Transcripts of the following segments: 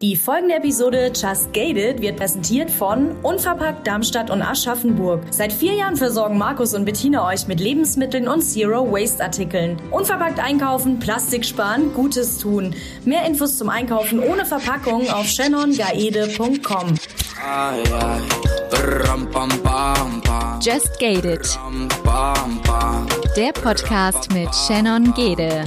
Die folgende Episode Just Gated wird präsentiert von Unverpackt Darmstadt und Aschaffenburg. Seit vier Jahren versorgen Markus und Bettina euch mit Lebensmitteln und Zero Waste Artikeln. Unverpackt einkaufen, Plastik sparen, Gutes tun. Mehr Infos zum Einkaufen ohne Verpackung auf shannongaede.com. Just Gated. Der Podcast mit Shannon Gede.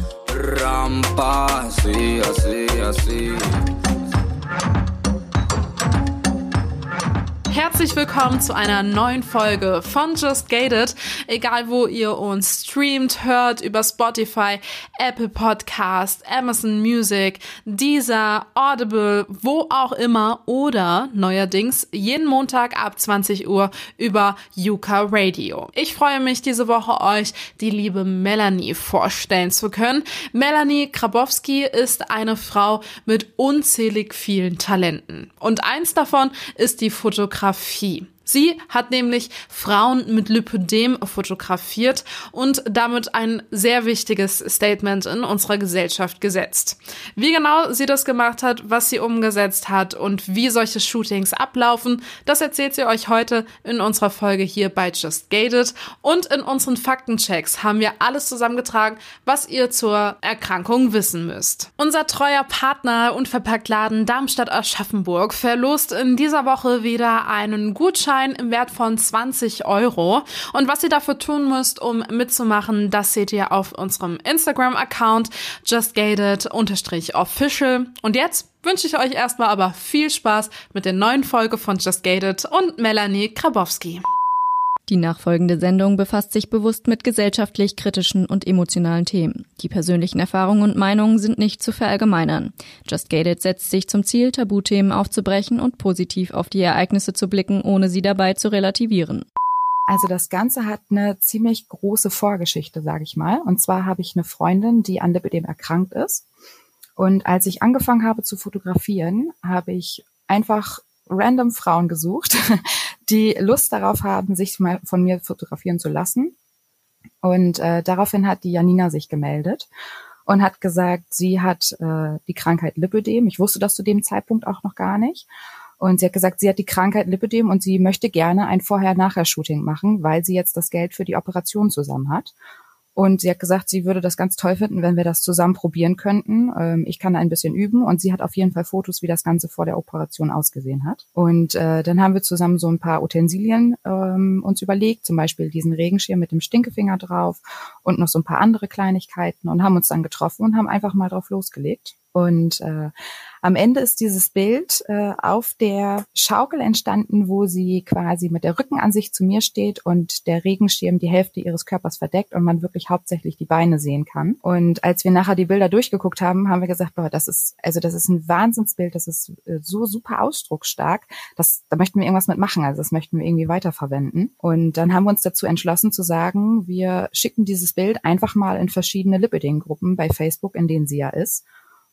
Herzlich willkommen zu einer neuen Folge von Just Gated. Egal wo ihr uns streamt, hört über Spotify, Apple Podcast, Amazon Music, Deezer, Audible, wo auch immer oder neuerdings jeden Montag ab 20 Uhr über Yuka Radio. Ich freue mich diese Woche euch die liebe Melanie vorstellen zu können. Melanie Krabowski ist eine Frau mit unzählig vielen Talenten und eins davon ist die Fotografie Fotografie. Sie hat nämlich Frauen mit Lipödem fotografiert und damit ein sehr wichtiges Statement in unserer Gesellschaft gesetzt. Wie genau sie das gemacht hat, was sie umgesetzt hat und wie solche Shootings ablaufen, das erzählt sie euch heute in unserer Folge hier bei Just Gated. Und in unseren Faktenchecks haben wir alles zusammengetragen, was ihr zur Erkrankung wissen müsst. Unser treuer Partner Unverpacktladen Darmstadt-Aschaffenburg verlost in dieser Woche wieder einen Gutschein Gutschein im Wert von 20 Euro. Und was ihr dafür tun müsst, um mitzumachen, das seht ihr auf unserem Instagram-Account justgated-official. Und jetzt wünsche ich euch erstmal aber viel Spaß mit der neuen Folge von Just Gated und Melanie Krabowski. Die nachfolgende Sendung befasst sich bewusst mit gesellschaftlich kritischen und emotionalen Themen. Die persönlichen Erfahrungen und Meinungen sind nicht zu verallgemeinern. Just Gated setzt sich zum Ziel, Tabuthemen aufzubrechen und positiv auf die Ereignisse zu blicken, ohne sie dabei zu relativieren. Also das Ganze hat eine ziemlich große Vorgeschichte, sage ich mal. Und zwar habe ich eine Freundin, die an Lipidem erkrankt ist. Und als ich angefangen habe zu fotografieren, habe ich einfach random Frauen gesucht, die Lust darauf haben, sich mal von mir fotografieren zu lassen. Und äh, daraufhin hat die Janina sich gemeldet und hat gesagt, sie hat äh, die Krankheit Lipödem. Ich wusste das zu dem Zeitpunkt auch noch gar nicht. Und sie hat gesagt, sie hat die Krankheit Lipödem und sie möchte gerne ein Vorher-Nachher-Shooting machen, weil sie jetzt das Geld für die Operation zusammen hat. Und sie hat gesagt, sie würde das ganz toll finden, wenn wir das zusammen probieren könnten. Ähm, ich kann ein bisschen üben und sie hat auf jeden Fall Fotos, wie das Ganze vor der Operation ausgesehen hat. Und äh, dann haben wir zusammen so ein paar Utensilien ähm, uns überlegt, zum Beispiel diesen Regenschirm mit dem Stinkefinger drauf und noch so ein paar andere Kleinigkeiten und haben uns dann getroffen und haben einfach mal drauf losgelegt. Und äh, am Ende ist dieses Bild äh, auf der Schaukel entstanden, wo sie quasi mit der Rückenansicht zu mir steht und der Regenschirm die Hälfte ihres Körpers verdeckt und man wirklich hauptsächlich die Beine sehen kann. Und als wir nachher die Bilder durchgeguckt haben, haben wir gesagt, boah, das ist also das ist ein Wahnsinnsbild, das ist äh, so super ausdrucksstark, das da möchten wir irgendwas mitmachen, also das möchten wir irgendwie weiterverwenden. Und dann haben wir uns dazu entschlossen zu sagen, wir schicken dieses Bild einfach mal in verschiedene Lipiding-Gruppen bei Facebook, in denen sie ja ist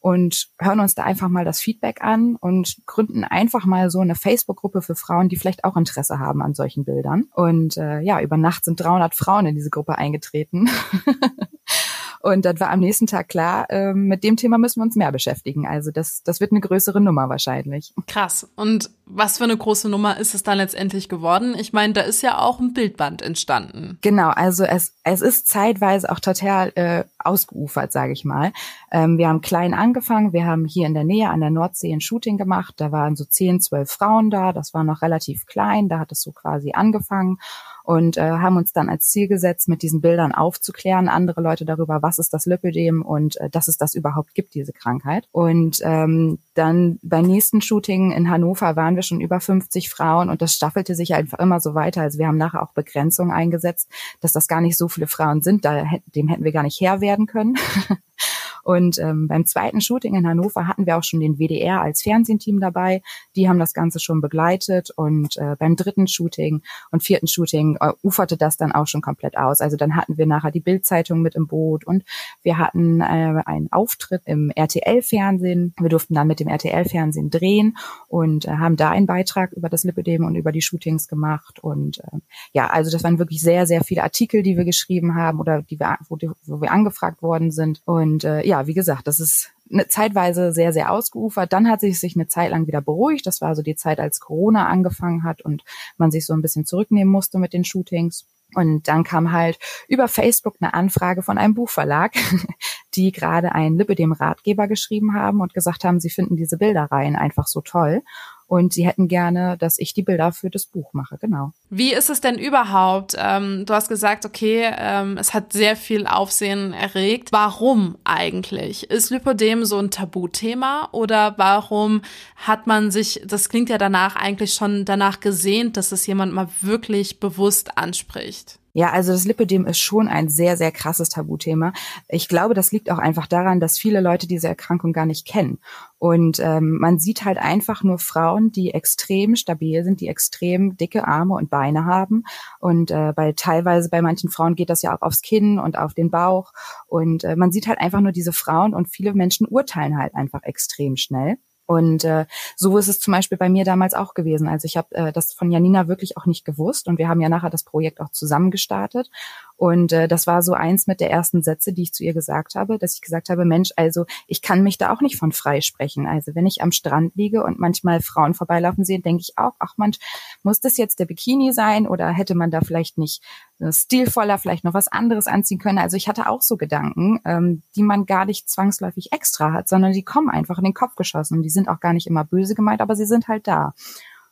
und hören uns da einfach mal das Feedback an und gründen einfach mal so eine Facebook-Gruppe für Frauen, die vielleicht auch Interesse haben an solchen Bildern. Und äh, ja, über Nacht sind 300 Frauen in diese Gruppe eingetreten. Und dann war am nächsten Tag klar, äh, mit dem Thema müssen wir uns mehr beschäftigen. Also das, das wird eine größere Nummer wahrscheinlich. Krass. Und was für eine große Nummer ist es dann letztendlich geworden? Ich meine, da ist ja auch ein Bildband entstanden. Genau, also es, es ist zeitweise auch total äh, ausgeufert, sage ich mal. Ähm, wir haben klein angefangen, wir haben hier in der Nähe an der Nordsee ein Shooting gemacht. Da waren so zehn, zwölf Frauen da, das war noch relativ klein, da hat es so quasi angefangen und äh, haben uns dann als Ziel gesetzt, mit diesen Bildern aufzuklären, andere Leute darüber, was ist das Lipödem und äh, dass es das überhaupt gibt, diese Krankheit. Und ähm, dann beim nächsten Shooting in Hannover waren wir schon über 50 Frauen und das staffelte sich einfach immer so weiter. Also wir haben nachher auch Begrenzungen eingesetzt, dass das gar nicht so viele Frauen sind. Da, dem hätten wir gar nicht Herr werden können. Und ähm, beim zweiten Shooting in Hannover hatten wir auch schon den WDR als Fernsehteam dabei. Die haben das Ganze schon begleitet. Und äh, beim dritten Shooting und vierten Shooting äh, uferte das dann auch schon komplett aus. Also dann hatten wir nachher die Bildzeitung mit im Boot und wir hatten äh, einen Auftritt im RTL-Fernsehen. Wir durften dann mit dem RTL-Fernsehen drehen und äh, haben da einen Beitrag über das Lipödem und über die Shootings gemacht. Und äh, ja, also das waren wirklich sehr, sehr viele Artikel, die wir geschrieben haben oder die wir, wo, wo wir angefragt worden sind. Und äh, ja, ja, wie gesagt, das ist eine zeitweise sehr, sehr ausgeufert. Dann hat sich sich eine Zeit lang wieder beruhigt. Das war so die Zeit, als Corona angefangen hat und man sich so ein bisschen zurücknehmen musste mit den Shootings. Und dann kam halt über Facebook eine Anfrage von einem Buchverlag, die gerade einen Lipidem Ratgeber geschrieben haben und gesagt haben, sie finden diese Bilderreihen einfach so toll und sie hätten gerne, dass ich die Bilder für das Buch mache, genau. Wie ist es denn überhaupt? Ähm, du hast gesagt, okay, ähm, es hat sehr viel Aufsehen erregt. Warum eigentlich? Ist Lipodem so ein Tabuthema oder warum hat man sich, das klingt ja danach eigentlich schon danach gesehnt, dass es jemand mal wirklich bewusst anspricht? Ja, also das Lipödem ist schon ein sehr, sehr krasses Tabuthema. Ich glaube, das liegt auch einfach daran, dass viele Leute diese Erkrankung gar nicht kennen. Und ähm, man sieht halt einfach nur Frauen, die extrem stabil sind, die extrem dicke Arme und Beine haben. Und äh, bei teilweise bei manchen Frauen geht das ja auch aufs Kinn und auf den Bauch. Und äh, man sieht halt einfach nur diese Frauen und viele Menschen urteilen halt einfach extrem schnell. Und äh, so ist es zum Beispiel bei mir damals auch gewesen. Also ich habe äh, das von Janina wirklich auch nicht gewusst und wir haben ja nachher das Projekt auch zusammen gestartet. Und äh, das war so eins mit der ersten Sätze, die ich zu ihr gesagt habe, dass ich gesagt habe, Mensch, also ich kann mich da auch nicht von frei sprechen. Also wenn ich am Strand liege und manchmal Frauen vorbeilaufen sehe, denke ich auch, ach Mensch, muss das jetzt der Bikini sein oder hätte man da vielleicht nicht stilvoller, vielleicht noch was anderes anziehen können. Also ich hatte auch so Gedanken, ähm, die man gar nicht zwangsläufig extra hat, sondern die kommen einfach in den Kopf geschossen. Und die sind auch gar nicht immer böse gemeint, aber sie sind halt da.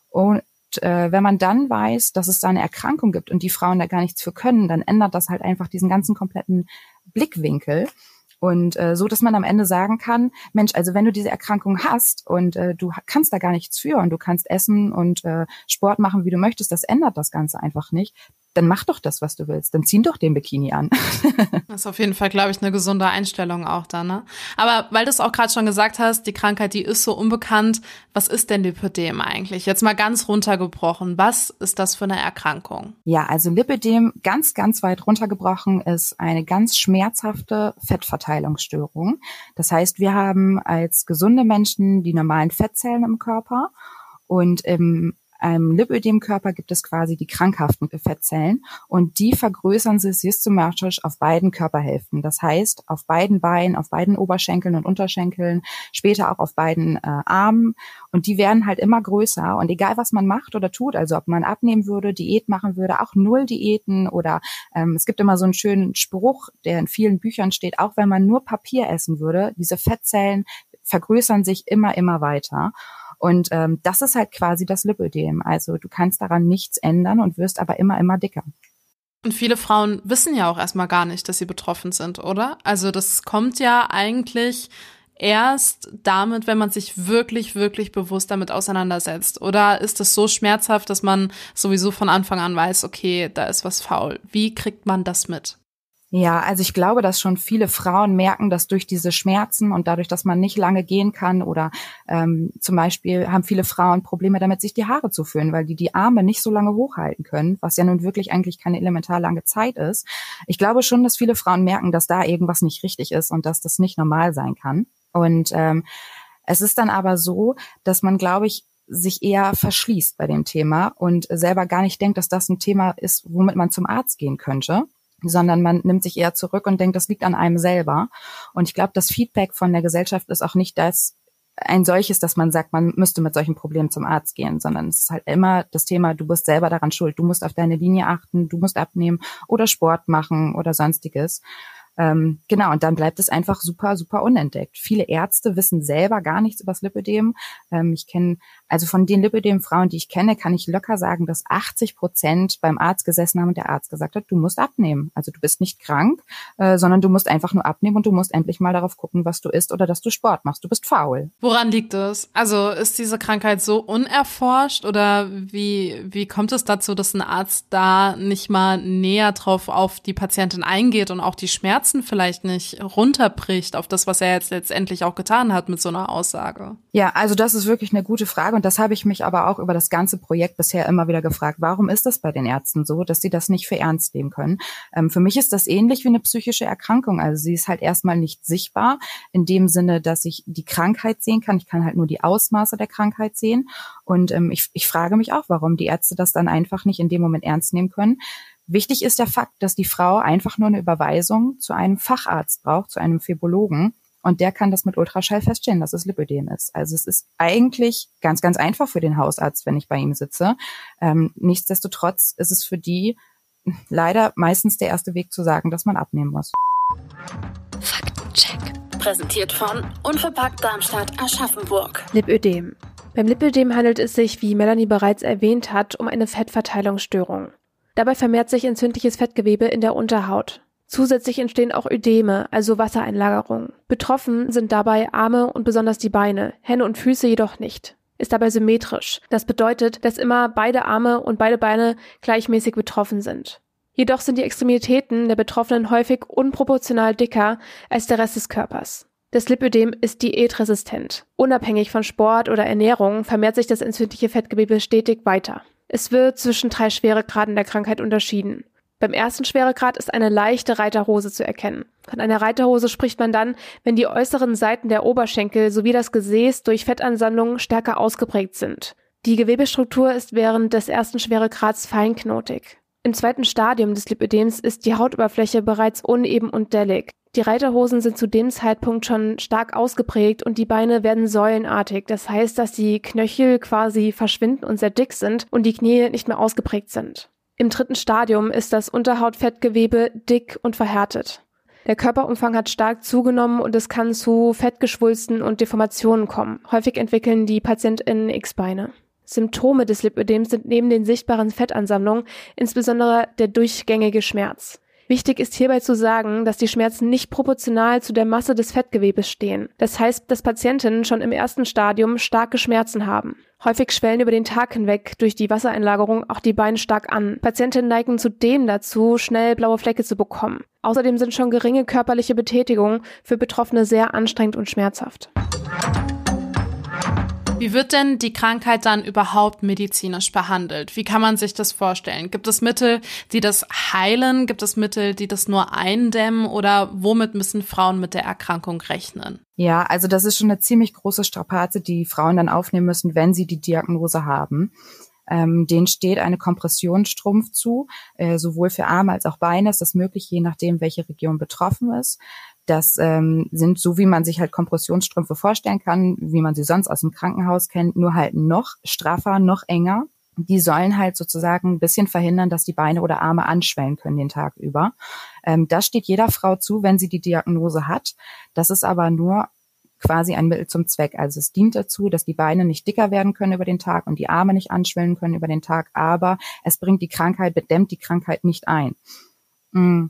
Und äh, wenn man dann weiß, dass es da eine Erkrankung gibt und die Frauen da gar nichts für können, dann ändert das halt einfach diesen ganzen kompletten Blickwinkel. Und äh, so, dass man am Ende sagen kann, Mensch, also wenn du diese Erkrankung hast und äh, du kannst da gar nichts für und du kannst essen und äh, Sport machen, wie du möchtest, das ändert das Ganze einfach nicht dann mach doch das, was du willst. Dann zieh doch den Bikini an. das ist auf jeden Fall, glaube ich, eine gesunde Einstellung auch da, ne? Aber weil du es auch gerade schon gesagt hast, die Krankheit, die ist so unbekannt. Was ist denn Lipödem eigentlich? Jetzt mal ganz runtergebrochen. Was ist das für eine Erkrankung? Ja, also Lipödem, ganz, ganz weit runtergebrochen, ist eine ganz schmerzhafte Fettverteilungsstörung. Das heißt, wir haben als gesunde Menschen die normalen Fettzellen im Körper und im einem Lipödemkörper gibt es quasi die krankhaften Fettzellen und die vergrößern sich systematisch auf beiden Körperhälften. Das heißt, auf beiden Beinen, auf beiden Oberschenkeln und Unterschenkeln, später auch auf beiden äh, Armen und die werden halt immer größer und egal was man macht oder tut, also ob man abnehmen würde, Diät machen würde, auch null Diäten oder ähm, es gibt immer so einen schönen Spruch, der in vielen Büchern steht, auch wenn man nur Papier essen würde, diese Fettzellen vergrößern sich immer, immer weiter. Und ähm, das ist halt quasi das Lipödem. Also du kannst daran nichts ändern und wirst aber immer, immer dicker. Und viele Frauen wissen ja auch erstmal gar nicht, dass sie betroffen sind, oder? Also das kommt ja eigentlich erst damit, wenn man sich wirklich, wirklich bewusst damit auseinandersetzt? Oder ist es so schmerzhaft, dass man sowieso von Anfang an weiß, okay, da ist was faul? Wie kriegt man das mit? Ja, also ich glaube, dass schon viele Frauen merken, dass durch diese Schmerzen und dadurch, dass man nicht lange gehen kann oder ähm, zum Beispiel haben viele Frauen Probleme damit, sich die Haare zu föhnen, weil die die Arme nicht so lange hochhalten können, was ja nun wirklich eigentlich keine elementar lange Zeit ist. Ich glaube schon, dass viele Frauen merken, dass da irgendwas nicht richtig ist und dass das nicht normal sein kann. Und ähm, es ist dann aber so, dass man, glaube ich, sich eher verschließt bei dem Thema und selber gar nicht denkt, dass das ein Thema ist, womit man zum Arzt gehen könnte sondern man nimmt sich eher zurück und denkt, das liegt an einem selber. Und ich glaube, das Feedback von der Gesellschaft ist auch nicht das ein solches, dass man sagt, man müsste mit solchen Problemen zum Arzt gehen, sondern es ist halt immer das Thema, du bist selber daran schuld, du musst auf deine Linie achten, du musst abnehmen oder Sport machen oder sonstiges. Ähm, genau, und dann bleibt es einfach super, super unentdeckt. Viele Ärzte wissen selber gar nichts über das Lipödem. Ähm, ich kenne, also von den Lipödem-Frauen, die ich kenne, kann ich locker sagen, dass 80 Prozent beim Arzt gesessen haben und der Arzt gesagt hat, du musst abnehmen. Also du bist nicht krank, äh, sondern du musst einfach nur abnehmen und du musst endlich mal darauf gucken, was du isst oder dass du Sport machst. Du bist faul. Woran liegt es? Also ist diese Krankheit so unerforscht oder wie, wie kommt es dazu, dass ein Arzt da nicht mal näher drauf auf die Patientin eingeht und auch die Schmerzen Herzen vielleicht nicht runterbricht auf das, was er jetzt letztendlich auch getan hat mit so einer Aussage? Ja, also das ist wirklich eine gute Frage und das habe ich mich aber auch über das ganze Projekt bisher immer wieder gefragt. Warum ist das bei den Ärzten so, dass sie das nicht für ernst nehmen können? Ähm, für mich ist das ähnlich wie eine psychische Erkrankung. Also sie ist halt erstmal nicht sichtbar in dem Sinne, dass ich die Krankheit sehen kann. Ich kann halt nur die Ausmaße der Krankheit sehen. Und ähm, ich, ich frage mich auch, warum die Ärzte das dann einfach nicht in dem Moment ernst nehmen können. Wichtig ist der Fakt, dass die Frau einfach nur eine Überweisung zu einem Facharzt braucht, zu einem Phibologen. und der kann das mit Ultraschall feststellen, dass es Lipödem ist. Also es ist eigentlich ganz, ganz einfach für den Hausarzt, wenn ich bei ihm sitze. Ähm, nichtsdestotrotz ist es für die leider meistens der erste Weg zu sagen, dass man abnehmen muss. Faktencheck. Präsentiert von Unverpackt Darmstadt Aschaffenburg. Lipödem. Beim Lipödem handelt es sich, wie Melanie bereits erwähnt hat, um eine Fettverteilungsstörung. Dabei vermehrt sich entzündliches Fettgewebe in der Unterhaut. Zusätzlich entstehen auch Ödeme, also Wassereinlagerungen. Betroffen sind dabei Arme und besonders die Beine, Hände und Füße jedoch nicht. Ist dabei symmetrisch. Das bedeutet, dass immer beide Arme und beide Beine gleichmäßig betroffen sind. Jedoch sind die Extremitäten der Betroffenen häufig unproportional dicker als der Rest des Körpers. Das Lipödem ist diätresistent. Unabhängig von Sport oder Ernährung vermehrt sich das entzündliche Fettgewebe stetig weiter. Es wird zwischen drei Schweregraden der Krankheit unterschieden. Beim ersten Schweregrad ist eine leichte Reiterhose zu erkennen. Von einer Reiterhose spricht man dann, wenn die äußeren Seiten der Oberschenkel sowie das Gesäß durch Fettansammlungen stärker ausgeprägt sind. Die Gewebestruktur ist während des ersten Schweregrads feinknotig. Im zweiten Stadium des Lipödems ist die Hautoberfläche bereits uneben und dellig. Die Reiterhosen sind zu dem Zeitpunkt schon stark ausgeprägt und die Beine werden säulenartig. Das heißt, dass die Knöchel quasi verschwinden und sehr dick sind und die Knie nicht mehr ausgeprägt sind. Im dritten Stadium ist das Unterhautfettgewebe dick und verhärtet. Der Körperumfang hat stark zugenommen und es kann zu Fettgeschwulsten und Deformationen kommen. Häufig entwickeln die PatientInnen X-Beine. Symptome des Lipödems sind neben den sichtbaren Fettansammlungen insbesondere der durchgängige Schmerz. Wichtig ist hierbei zu sagen, dass die Schmerzen nicht proportional zu der Masse des Fettgewebes stehen. Das heißt, dass Patientinnen schon im ersten Stadium starke Schmerzen haben. Häufig schwellen über den Tag hinweg durch die Wassereinlagerung auch die Beine stark an. Patientinnen neigen zudem dazu, schnell blaue Flecke zu bekommen. Außerdem sind schon geringe körperliche Betätigungen für Betroffene sehr anstrengend und schmerzhaft. Wie wird denn die Krankheit dann überhaupt medizinisch behandelt? Wie kann man sich das vorstellen? Gibt es Mittel, die das heilen? Gibt es Mittel, die das nur eindämmen? Oder womit müssen Frauen mit der Erkrankung rechnen? Ja, also das ist schon eine ziemlich große Strapaze, die Frauen dann aufnehmen müssen, wenn sie die Diagnose haben. Ähm, denen steht eine Kompressionsstrumpf zu, äh, sowohl für Arme als auch Beine ist das möglich, je nachdem, welche Region betroffen ist. Das ähm, sind so, wie man sich halt Kompressionsstrümpfe vorstellen kann, wie man sie sonst aus dem Krankenhaus kennt, nur halt noch straffer, noch enger. Die sollen halt sozusagen ein bisschen verhindern, dass die Beine oder Arme anschwellen können den Tag über. Ähm, das steht jeder Frau zu, wenn sie die Diagnose hat. Das ist aber nur quasi ein Mittel zum Zweck. Also es dient dazu, dass die Beine nicht dicker werden können über den Tag und die Arme nicht anschwellen können über den Tag, aber es bringt die Krankheit, bedämmt die Krankheit nicht ein. Mm.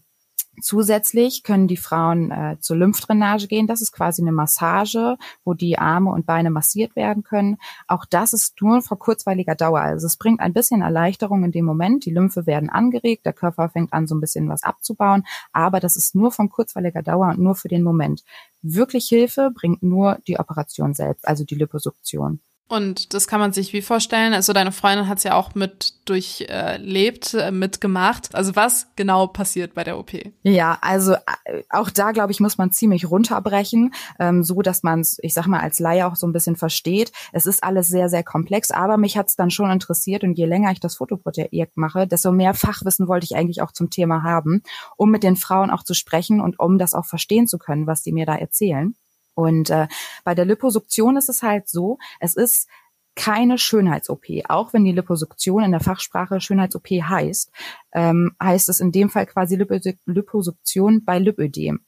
Zusätzlich können die Frauen äh, zur Lymphdrainage gehen. Das ist quasi eine Massage, wo die Arme und Beine massiert werden können. Auch das ist nur vor kurzweiliger Dauer. Also es bringt ein bisschen Erleichterung in dem Moment. Die Lymphe werden angeregt, der Körper fängt an, so ein bisschen was abzubauen. Aber das ist nur von kurzweiliger Dauer und nur für den Moment. Wirklich Hilfe bringt nur die Operation selbst, also die Liposuktion. Und das kann man sich wie vorstellen? Also deine Freundin hat es ja auch mit durchlebt, äh, mitgemacht. Also was genau passiert bei der OP? Ja, also äh, auch da, glaube ich, muss man ziemlich runterbrechen, ähm, so dass man es, ich sag mal, als Laie auch so ein bisschen versteht. Es ist alles sehr, sehr komplex, aber mich hat es dann schon interessiert und je länger ich das Fotoprojekt mache, desto mehr Fachwissen wollte ich eigentlich auch zum Thema haben, um mit den Frauen auch zu sprechen und um das auch verstehen zu können, was die mir da erzählen. Und äh, bei der Liposuktion ist es halt so, es ist keine Schönheits-OP. Auch wenn die Liposuktion in der Fachsprache Schönheits-OP heißt, ähm, heißt es in dem Fall quasi Liposuktion bei Lipödem.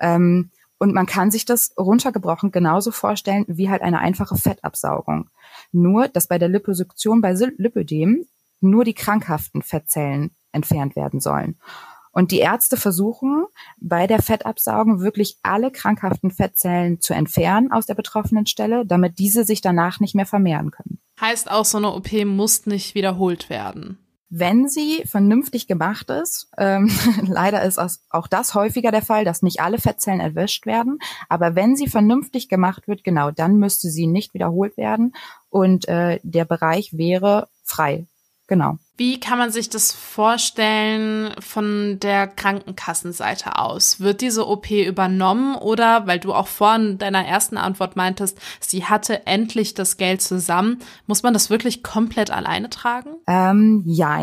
Ähm, und man kann sich das runtergebrochen genauso vorstellen wie halt eine einfache Fettabsaugung. Nur, dass bei der Liposuktion bei Lipödem nur die krankhaften Fettzellen entfernt werden sollen. Und die Ärzte versuchen bei der Fettabsaugung wirklich alle krankhaften Fettzellen zu entfernen aus der betroffenen Stelle, damit diese sich danach nicht mehr vermehren können. Heißt auch, so eine OP muss nicht wiederholt werden. Wenn sie vernünftig gemacht ist, ähm, leider ist auch das häufiger der Fall, dass nicht alle Fettzellen erwischt werden, aber wenn sie vernünftig gemacht wird, genau, dann müsste sie nicht wiederholt werden und äh, der Bereich wäre frei. Genau. Wie kann man sich das vorstellen von der Krankenkassenseite aus? Wird diese OP übernommen oder, weil du auch vorhin deiner ersten Antwort meintest, sie hatte endlich das Geld zusammen, muss man das wirklich komplett alleine tragen? Ähm,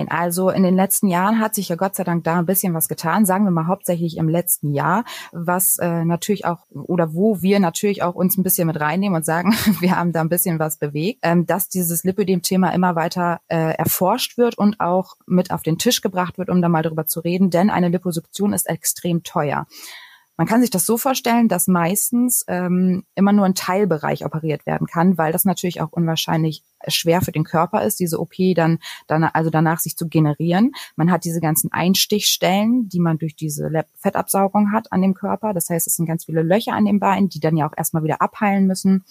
also in den letzten Jahren hat sich ja Gott sei Dank da ein bisschen was getan, sagen wir mal hauptsächlich im letzten Jahr, was äh, natürlich auch oder wo wir natürlich auch uns ein bisschen mit reinnehmen und sagen, wir haben da ein bisschen was bewegt, ähm, dass dieses Lipödem-Thema immer weiter äh, erforscht wird und auch mit auf den Tisch gebracht wird, um da mal drüber zu reden, denn eine Liposuktion ist extrem teuer. Man kann sich das so vorstellen, dass meistens ähm, immer nur ein Teilbereich operiert werden kann, weil das natürlich auch unwahrscheinlich schwer für den Körper ist, diese OP dann, dann also danach sich zu generieren. Man hat diese ganzen Einstichstellen, die man durch diese Fettabsaugung hat an dem Körper. Das heißt, es sind ganz viele Löcher an den Beinen, die dann ja auch erstmal wieder abheilen müssen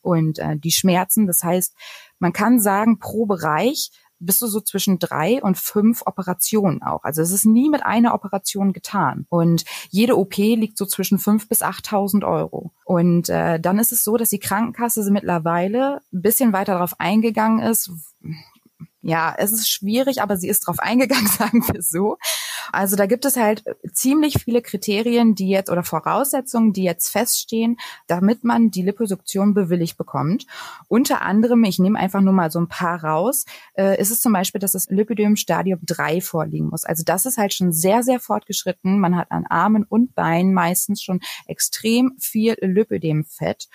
und äh, die Schmerzen. Das heißt, man kann sagen, pro Bereich bist du so zwischen drei und fünf Operationen auch. Also es ist nie mit einer Operation getan. Und jede OP liegt so zwischen fünf bis achttausend Euro. Und äh, dann ist es so, dass die Krankenkasse mittlerweile ein bisschen weiter darauf eingegangen ist, ja, es ist schwierig, aber sie ist drauf eingegangen, sagen wir so. Also da gibt es halt ziemlich viele Kriterien, die jetzt oder Voraussetzungen, die jetzt feststehen, damit man die Liposuktion bewilligt bekommt. Unter anderem, ich nehme einfach nur mal so ein paar raus, äh, ist es zum Beispiel, dass das Lipödem Stadium 3 vorliegen muss. Also das ist halt schon sehr, sehr fortgeschritten. Man hat an Armen und Beinen meistens schon extrem viel Lipödemfett.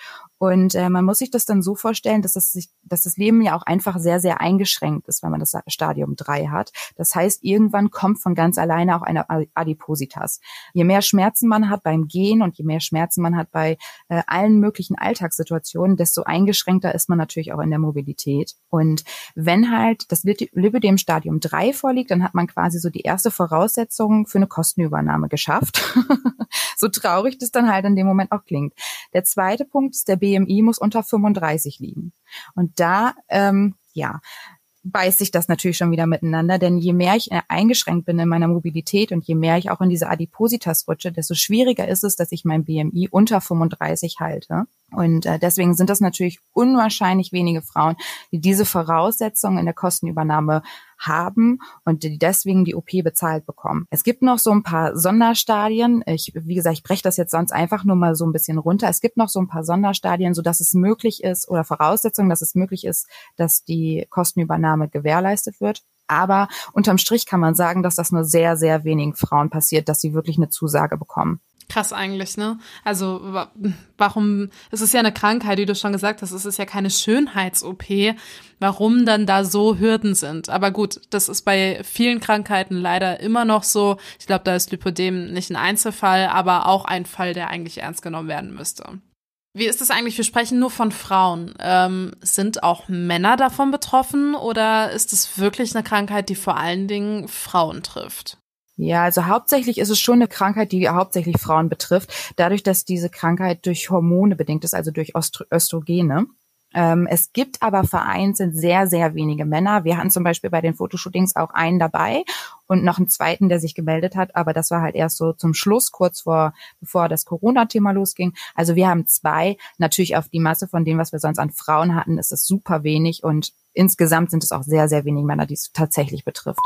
Und äh, man muss sich das dann so vorstellen, dass das, sich, dass das Leben ja auch einfach sehr, sehr eingeschränkt ist, wenn man das Stadium 3 hat. Das heißt, irgendwann kommt von ganz alleine auch eine Adipositas. Je mehr Schmerzen man hat beim Gehen und je mehr Schmerzen man hat bei äh, allen möglichen Alltagssituationen, desto eingeschränkter ist man natürlich auch in der Mobilität. Und wenn halt das Lipidem Stadium 3 vorliegt, dann hat man quasi so die erste Voraussetzung für eine Kostenübernahme geschafft. so traurig das dann halt in dem Moment auch klingt. Der zweite Punkt ist, der BMI muss unter 35 liegen. Und da, ähm, ja, beißt sich das natürlich schon wieder miteinander, denn je mehr ich äh, eingeschränkt bin in meiner Mobilität und je mehr ich auch in diese Adipositas rutsche, desto schwieriger ist es, dass ich mein BMI unter 35 halte. Und äh, deswegen sind das natürlich unwahrscheinlich wenige Frauen, die diese Voraussetzungen in der Kostenübernahme haben und die deswegen die OP bezahlt bekommen. Es gibt noch so ein paar Sonderstadien. Ich, wie gesagt, ich breche das jetzt sonst einfach nur mal so ein bisschen runter. Es gibt noch so ein paar Sonderstadien, so dass es möglich ist oder Voraussetzungen, dass es möglich ist, dass die Kostenübernahme gewährleistet wird. Aber unterm Strich kann man sagen, dass das nur sehr, sehr wenigen Frauen passiert, dass sie wirklich eine Zusage bekommen. Krass eigentlich, ne? Also warum, es ist ja eine Krankheit, wie du schon gesagt hast, es ist ja keine Schönheits-OP, warum dann da so Hürden sind. Aber gut, das ist bei vielen Krankheiten leider immer noch so. Ich glaube, da ist Lipodem nicht ein Einzelfall, aber auch ein Fall, der eigentlich ernst genommen werden müsste. Wie ist es eigentlich? Wir sprechen nur von Frauen. Ähm, sind auch Männer davon betroffen oder ist es wirklich eine Krankheit, die vor allen Dingen Frauen trifft? Ja, also hauptsächlich ist es schon eine Krankheit, die hauptsächlich Frauen betrifft, dadurch, dass diese Krankheit durch Hormone bedingt ist, also durch Östrogene. Ähm, es gibt aber vereinzelt sehr, sehr wenige Männer. Wir hatten zum Beispiel bei den Fotoshootings auch einen dabei und noch einen zweiten, der sich gemeldet hat, aber das war halt erst so zum Schluss, kurz vor, bevor das Corona-Thema losging. Also wir haben zwei. Natürlich auf die Masse von dem, was wir sonst an Frauen hatten, ist es super wenig und insgesamt sind es auch sehr, sehr wenige Männer, die es tatsächlich betrifft.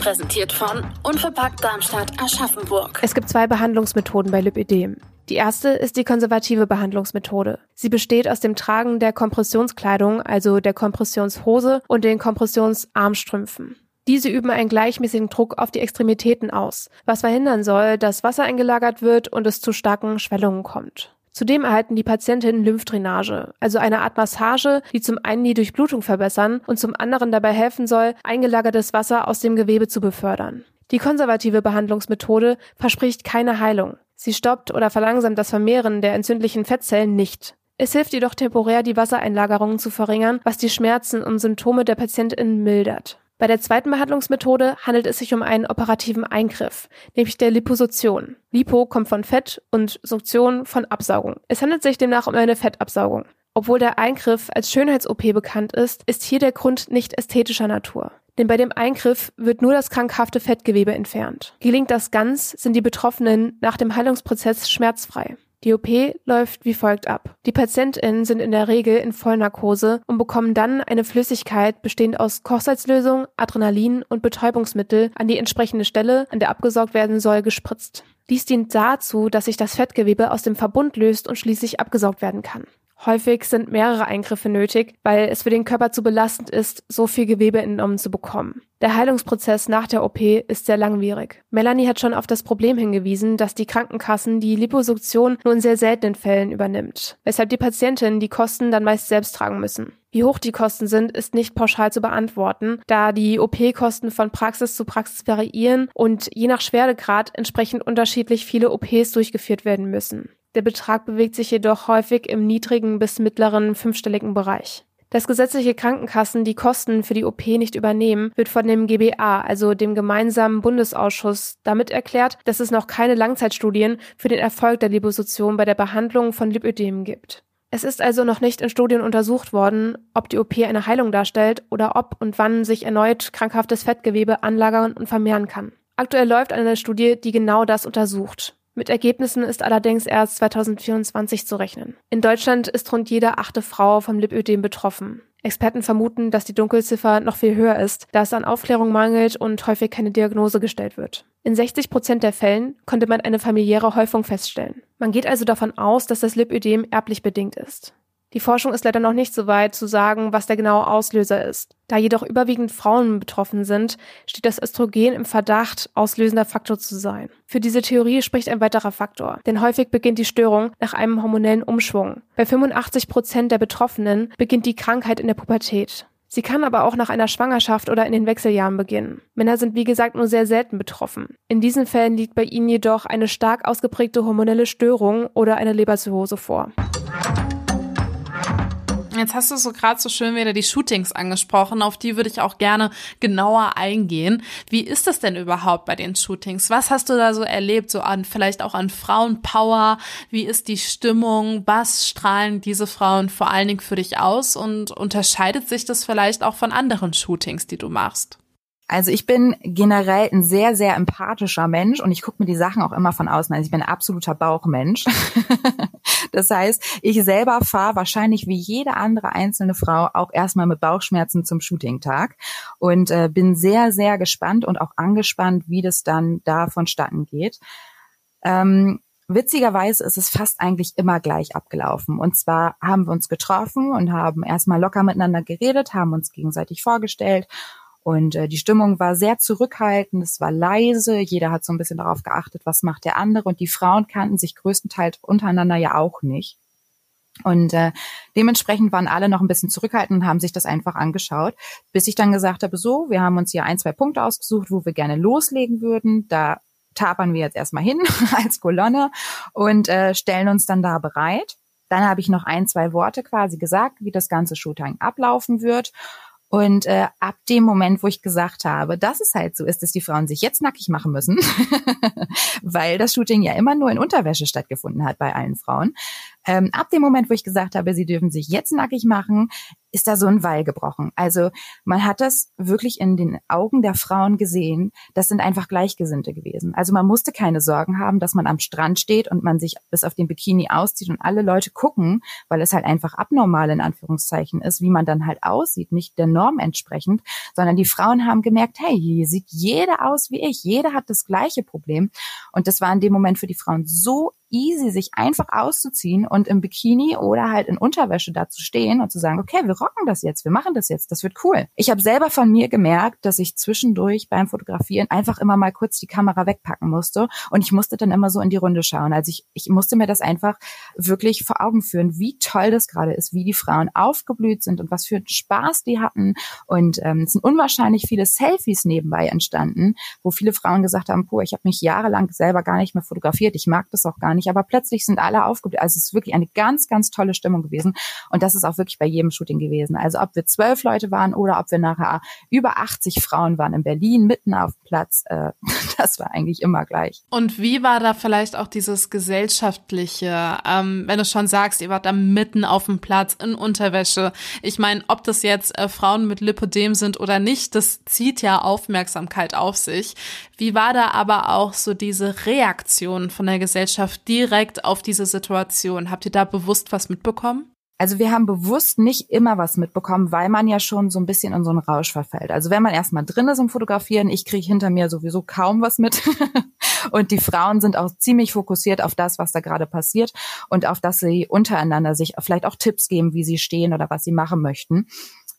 Präsentiert von Unverpackt Darmstadt Aschaffenburg. Es gibt zwei Behandlungsmethoden bei Lipödem. Die erste ist die konservative Behandlungsmethode. Sie besteht aus dem Tragen der Kompressionskleidung, also der Kompressionshose und den Kompressionsarmstrümpfen. Diese üben einen gleichmäßigen Druck auf die Extremitäten aus, was verhindern soll, dass Wasser eingelagert wird und es zu starken Schwellungen kommt. Zudem erhalten die Patientinnen Lymphdrainage, also eine Art Massage, die zum einen die Durchblutung verbessern und zum anderen dabei helfen soll, eingelagertes Wasser aus dem Gewebe zu befördern. Die konservative Behandlungsmethode verspricht keine Heilung. Sie stoppt oder verlangsamt das Vermehren der entzündlichen Fettzellen nicht. Es hilft jedoch temporär, die Wassereinlagerungen zu verringern, was die Schmerzen und Symptome der Patientinnen mildert. Bei der zweiten Behandlungsmethode handelt es sich um einen operativen Eingriff, nämlich der Liposuktion. Lipo kommt von Fett und Suktion von Absaugung. Es handelt sich demnach um eine Fettabsaugung. Obwohl der Eingriff als Schönheits-OP bekannt ist, ist hier der Grund nicht ästhetischer Natur. Denn bei dem Eingriff wird nur das krankhafte Fettgewebe entfernt. Gelingt das ganz, sind die Betroffenen nach dem Heilungsprozess schmerzfrei. Die OP läuft wie folgt ab. Die PatientInnen sind in der Regel in Vollnarkose und bekommen dann eine Flüssigkeit bestehend aus Kochsalzlösung, Adrenalin und Betäubungsmittel an die entsprechende Stelle, an der abgesaugt werden soll, gespritzt. Dies dient dazu, dass sich das Fettgewebe aus dem Verbund löst und schließlich abgesaugt werden kann. Häufig sind mehrere Eingriffe nötig, weil es für den Körper zu belastend ist, so viel Gewebe entnommen zu bekommen. Der Heilungsprozess nach der OP ist sehr langwierig. Melanie hat schon auf das Problem hingewiesen, dass die Krankenkassen die Liposuktion nur in sehr seltenen Fällen übernimmt, weshalb die Patientinnen die Kosten dann meist selbst tragen müssen. Wie hoch die Kosten sind, ist nicht pauschal zu beantworten, da die OP-Kosten von Praxis zu Praxis variieren und je nach Schweregrad entsprechend unterschiedlich viele OPs durchgeführt werden müssen. Der Betrag bewegt sich jedoch häufig im niedrigen bis mittleren fünfstelligen Bereich. Dass gesetzliche Krankenkassen die Kosten für die OP nicht übernehmen, wird von dem GBA, also dem gemeinsamen Bundesausschuss, damit erklärt, dass es noch keine Langzeitstudien für den Erfolg der Liposuktion bei der Behandlung von Lipödemen gibt. Es ist also noch nicht in Studien untersucht worden, ob die OP eine Heilung darstellt oder ob und wann sich erneut krankhaftes Fettgewebe anlagern und vermehren kann. Aktuell läuft eine Studie, die genau das untersucht. Mit Ergebnissen ist allerdings erst 2024 zu rechnen. In Deutschland ist rund jede achte Frau vom Lipödem betroffen. Experten vermuten, dass die Dunkelziffer noch viel höher ist, da es an Aufklärung mangelt und häufig keine Diagnose gestellt wird. In 60 Prozent der Fällen konnte man eine familiäre Häufung feststellen. Man geht also davon aus, dass das Lipödem erblich bedingt ist. Die Forschung ist leider noch nicht so weit zu sagen, was der genaue Auslöser ist. Da jedoch überwiegend Frauen betroffen sind, steht das Östrogen im Verdacht, auslösender Faktor zu sein. Für diese Theorie spricht ein weiterer Faktor, denn häufig beginnt die Störung nach einem hormonellen Umschwung. Bei 85 Prozent der Betroffenen beginnt die Krankheit in der Pubertät. Sie kann aber auch nach einer Schwangerschaft oder in den Wechseljahren beginnen. Männer sind wie gesagt nur sehr selten betroffen. In diesen Fällen liegt bei ihnen jedoch eine stark ausgeprägte hormonelle Störung oder eine Leberzirrhose vor. Jetzt hast du so gerade so schön wieder die Shootings angesprochen, auf die würde ich auch gerne genauer eingehen. Wie ist das denn überhaupt bei den Shootings? Was hast du da so erlebt, so an vielleicht auch an Frauenpower? Wie ist die Stimmung? Was strahlen diese Frauen vor allen Dingen für dich aus und unterscheidet sich das vielleicht auch von anderen Shootings, die du machst? Also ich bin generell ein sehr, sehr empathischer Mensch und ich gucke mir die Sachen auch immer von außen. Also ich bin ein absoluter Bauchmensch. das heißt, ich selber fahre wahrscheinlich wie jede andere einzelne Frau auch erstmal mit Bauchschmerzen zum Shooting-Tag und äh, bin sehr, sehr gespannt und auch angespannt, wie das dann da vonstatten geht. Ähm, Witzigerweise ist es fast eigentlich immer gleich abgelaufen. Und zwar haben wir uns getroffen und haben erstmal locker miteinander geredet, haben uns gegenseitig vorgestellt und äh, die Stimmung war sehr zurückhaltend, es war leise, jeder hat so ein bisschen darauf geachtet, was macht der andere. Und die Frauen kannten sich größtenteils untereinander ja auch nicht. Und äh, dementsprechend waren alle noch ein bisschen zurückhaltend und haben sich das einfach angeschaut, bis ich dann gesagt habe, so, wir haben uns hier ein, zwei Punkte ausgesucht, wo wir gerne loslegen würden. Da tapern wir jetzt erstmal hin als Kolonne und äh, stellen uns dann da bereit. Dann habe ich noch ein, zwei Worte quasi gesagt, wie das ganze Shooting ablaufen wird. Und äh, ab dem Moment, wo ich gesagt habe, dass es halt so ist, dass die Frauen sich jetzt nackig machen müssen, weil das Shooting ja immer nur in Unterwäsche stattgefunden hat bei allen Frauen, ähm, ab dem Moment, wo ich gesagt habe, sie dürfen sich jetzt nackig machen, ist da so ein Wall gebrochen. Also man hat das wirklich in den Augen der Frauen gesehen. Das sind einfach Gleichgesinnte gewesen. Also man musste keine Sorgen haben, dass man am Strand steht und man sich bis auf den Bikini auszieht und alle Leute gucken, weil es halt einfach abnormal in Anführungszeichen ist, wie man dann halt aussieht, nicht der Norm entsprechend, sondern die Frauen haben gemerkt, hey, hier sieht jeder aus wie ich, jeder hat das gleiche Problem. Und das war in dem Moment für die Frauen so easy, sich einfach auszuziehen und im Bikini oder halt in Unterwäsche da zu stehen und zu sagen, okay, wir rocken das jetzt, wir machen das jetzt, das wird cool. Ich habe selber von mir gemerkt, dass ich zwischendurch beim Fotografieren einfach immer mal kurz die Kamera wegpacken musste und ich musste dann immer so in die Runde schauen. Also ich, ich musste mir das einfach wirklich vor Augen führen, wie toll das gerade ist, wie die Frauen aufgeblüht sind und was für einen Spaß die hatten. Und ähm, es sind unwahrscheinlich viele Selfies nebenbei entstanden, wo viele Frauen gesagt haben, puh, ich habe mich jahrelang selber gar nicht mehr fotografiert, ich mag das auch gar nicht, aber plötzlich sind alle aufgeblüht. Also es ist wirklich eine ganz, ganz tolle Stimmung gewesen und das ist auch wirklich bei jedem Shooting gewesen. Also ob wir zwölf Leute waren oder ob wir nachher über 80 Frauen waren in Berlin, mitten auf dem Platz, äh, das war eigentlich immer gleich. Und wie war da vielleicht auch dieses gesellschaftliche, ähm, wenn du schon sagst, ihr wart da mitten auf dem Platz in Unterwäsche. Ich meine, ob das jetzt äh, Frauen mit Lipödem sind oder nicht, das zieht ja Aufmerksamkeit auf sich. Wie war da aber auch so diese Reaktion von der Gesellschaft, direkt auf diese Situation? Habt ihr da bewusst was mitbekommen? Also wir haben bewusst nicht immer was mitbekommen, weil man ja schon so ein bisschen in so einen Rausch verfällt. Also wenn man erstmal drin ist im Fotografieren, ich kriege hinter mir sowieso kaum was mit. und die Frauen sind auch ziemlich fokussiert auf das, was da gerade passiert und auf das sie untereinander sich vielleicht auch Tipps geben, wie sie stehen oder was sie machen möchten.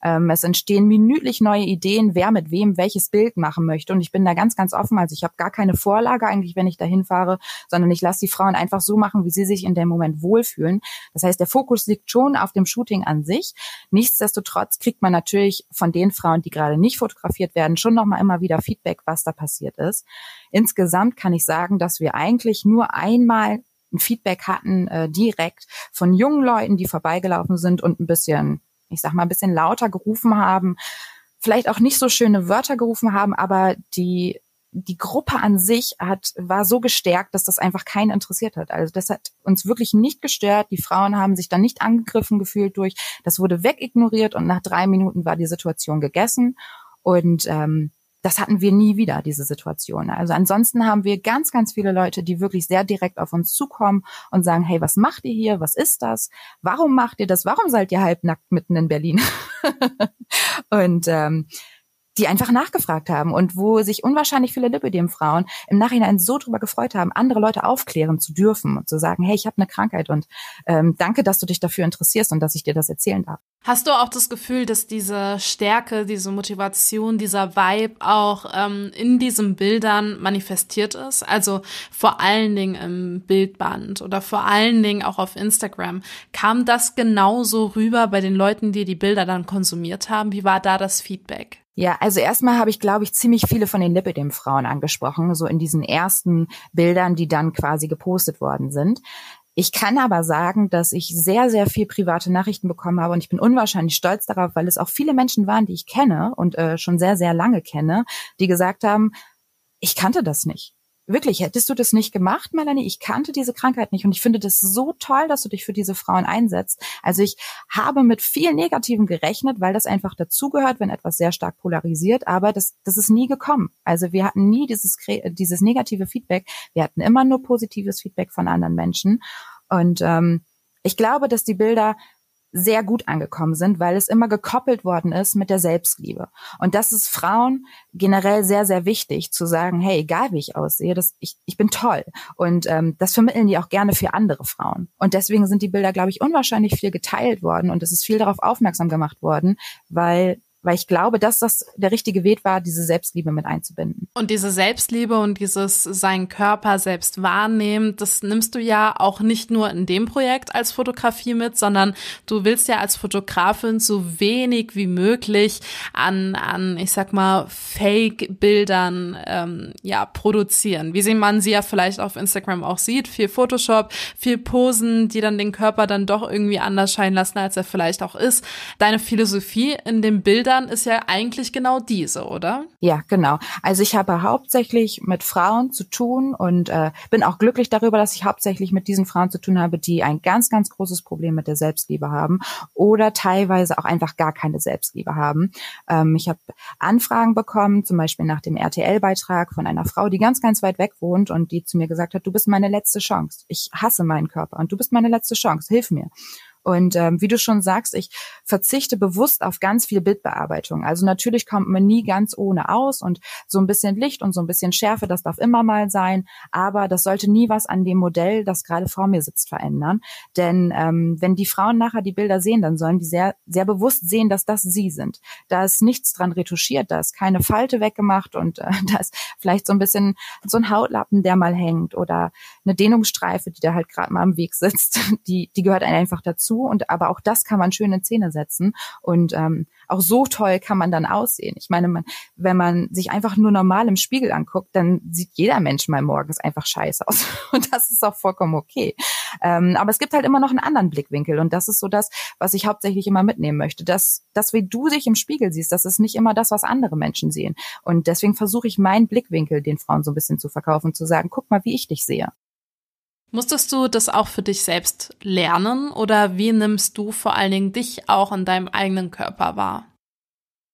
Ähm, es entstehen minütlich neue Ideen, wer mit wem welches Bild machen möchte. Und ich bin da ganz, ganz offen. Also ich habe gar keine Vorlage eigentlich, wenn ich da hinfahre, sondern ich lasse die Frauen einfach so machen, wie sie sich in dem Moment wohlfühlen. Das heißt, der Fokus liegt schon auf dem Shooting an sich. Nichtsdestotrotz kriegt man natürlich von den Frauen, die gerade nicht fotografiert werden, schon nochmal immer wieder Feedback, was da passiert ist. Insgesamt kann ich sagen, dass wir eigentlich nur einmal ein Feedback hatten, äh, direkt von jungen Leuten, die vorbeigelaufen sind und ein bisschen ich sag mal, ein bisschen lauter gerufen haben, vielleicht auch nicht so schöne Wörter gerufen haben, aber die die Gruppe an sich hat, war so gestärkt, dass das einfach keinen interessiert hat. Also das hat uns wirklich nicht gestört. Die Frauen haben sich dann nicht angegriffen gefühlt durch. Das wurde wegignoriert und nach drei Minuten war die Situation gegessen. Und ähm, das hatten wir nie wieder, diese Situation. Also ansonsten haben wir ganz, ganz viele Leute, die wirklich sehr direkt auf uns zukommen und sagen, hey, was macht ihr hier? Was ist das? Warum macht ihr das? Warum seid ihr halbnackt mitten in Berlin? und ähm, die einfach nachgefragt haben und wo sich unwahrscheinlich viele Lipödem-Frauen im Nachhinein so drüber gefreut haben, andere Leute aufklären zu dürfen und zu sagen, hey, ich habe eine Krankheit und ähm, danke, dass du dich dafür interessierst und dass ich dir das erzählen darf. Hast du auch das Gefühl, dass diese Stärke, diese Motivation, dieser Vibe auch ähm, in diesen Bildern manifestiert ist? Also vor allen Dingen im Bildband oder vor allen Dingen auch auf Instagram. Kam das genauso rüber bei den Leuten, die die Bilder dann konsumiert haben? Wie war da das Feedback? Ja, also erstmal habe ich, glaube ich, ziemlich viele von den Lipidem-Frauen angesprochen, so in diesen ersten Bildern, die dann quasi gepostet worden sind. Ich kann aber sagen, dass ich sehr, sehr viel private Nachrichten bekommen habe und ich bin unwahrscheinlich stolz darauf, weil es auch viele Menschen waren, die ich kenne und äh, schon sehr, sehr lange kenne, die gesagt haben, ich kannte das nicht wirklich, hättest du das nicht gemacht, Melanie? Ich kannte diese Krankheit nicht und ich finde das so toll, dass du dich für diese Frauen einsetzt. Also ich habe mit viel Negativen gerechnet, weil das einfach dazugehört, wenn etwas sehr stark polarisiert, aber das, das ist nie gekommen. Also wir hatten nie dieses, dieses negative Feedback. Wir hatten immer nur positives Feedback von anderen Menschen. Und ähm, ich glaube, dass die Bilder sehr gut angekommen sind, weil es immer gekoppelt worden ist mit der Selbstliebe. Und das ist Frauen generell sehr, sehr wichtig, zu sagen, hey, egal wie ich aussehe, das, ich, ich bin toll. Und ähm, das vermitteln die auch gerne für andere Frauen. Und deswegen sind die Bilder, glaube ich, unwahrscheinlich viel geteilt worden und es ist viel darauf aufmerksam gemacht worden, weil weil ich glaube, dass das der richtige Weg war, diese Selbstliebe mit einzubinden. Und diese Selbstliebe und dieses seinen Körper selbst wahrnehmen, das nimmst du ja auch nicht nur in dem Projekt als Fotografie mit, sondern du willst ja als Fotografin so wenig wie möglich an, an ich sag mal, Fake-Bildern ähm, ja, produzieren. Wie man sie ja vielleicht auf Instagram auch sieht, viel Photoshop, viel Posen, die dann den Körper dann doch irgendwie anders scheinen lassen, als er vielleicht auch ist. Deine Philosophie in dem Bildern Bildern ist ja eigentlich genau diese, oder? Ja, genau. Also ich habe hauptsächlich mit Frauen zu tun und äh, bin auch glücklich darüber, dass ich hauptsächlich mit diesen Frauen zu tun habe, die ein ganz, ganz großes Problem mit der Selbstliebe haben oder teilweise auch einfach gar keine Selbstliebe haben. Ähm, ich habe Anfragen bekommen, zum Beispiel nach dem RTL-Beitrag von einer Frau, die ganz, ganz weit weg wohnt und die zu mir gesagt hat, du bist meine letzte Chance. Ich hasse meinen Körper und du bist meine letzte Chance. Hilf mir. Und ähm, wie du schon sagst, ich verzichte bewusst auf ganz viel Bildbearbeitung. Also natürlich kommt man nie ganz ohne aus und so ein bisschen Licht und so ein bisschen Schärfe, das darf immer mal sein. Aber das sollte nie was an dem Modell, das gerade vor mir sitzt, verändern. Denn ähm, wenn die Frauen nachher die Bilder sehen, dann sollen die sehr, sehr bewusst sehen, dass das sie sind. Da ist nichts dran retuschiert, da ist keine Falte weggemacht und äh, da ist vielleicht so ein bisschen so ein Hautlappen, der mal hängt oder eine Dehnungsstreife, die da halt gerade mal am Weg sitzt. Die, die gehört einfach dazu dazu und aber auch das kann man schön in Szene setzen und ähm, auch so toll kann man dann aussehen. Ich meine, man, wenn man sich einfach nur normal im Spiegel anguckt, dann sieht jeder Mensch mal morgens einfach scheiße aus und das ist auch vollkommen okay. Ähm, aber es gibt halt immer noch einen anderen Blickwinkel und das ist so das, was ich hauptsächlich immer mitnehmen möchte. dass das, wie du dich im Spiegel siehst, das ist nicht immer das, was andere Menschen sehen. Und deswegen versuche ich meinen Blickwinkel den Frauen so ein bisschen zu verkaufen, zu sagen, guck mal, wie ich dich sehe. Musstest du das auch für dich selbst lernen oder wie nimmst du vor allen Dingen dich auch in deinem eigenen Körper wahr?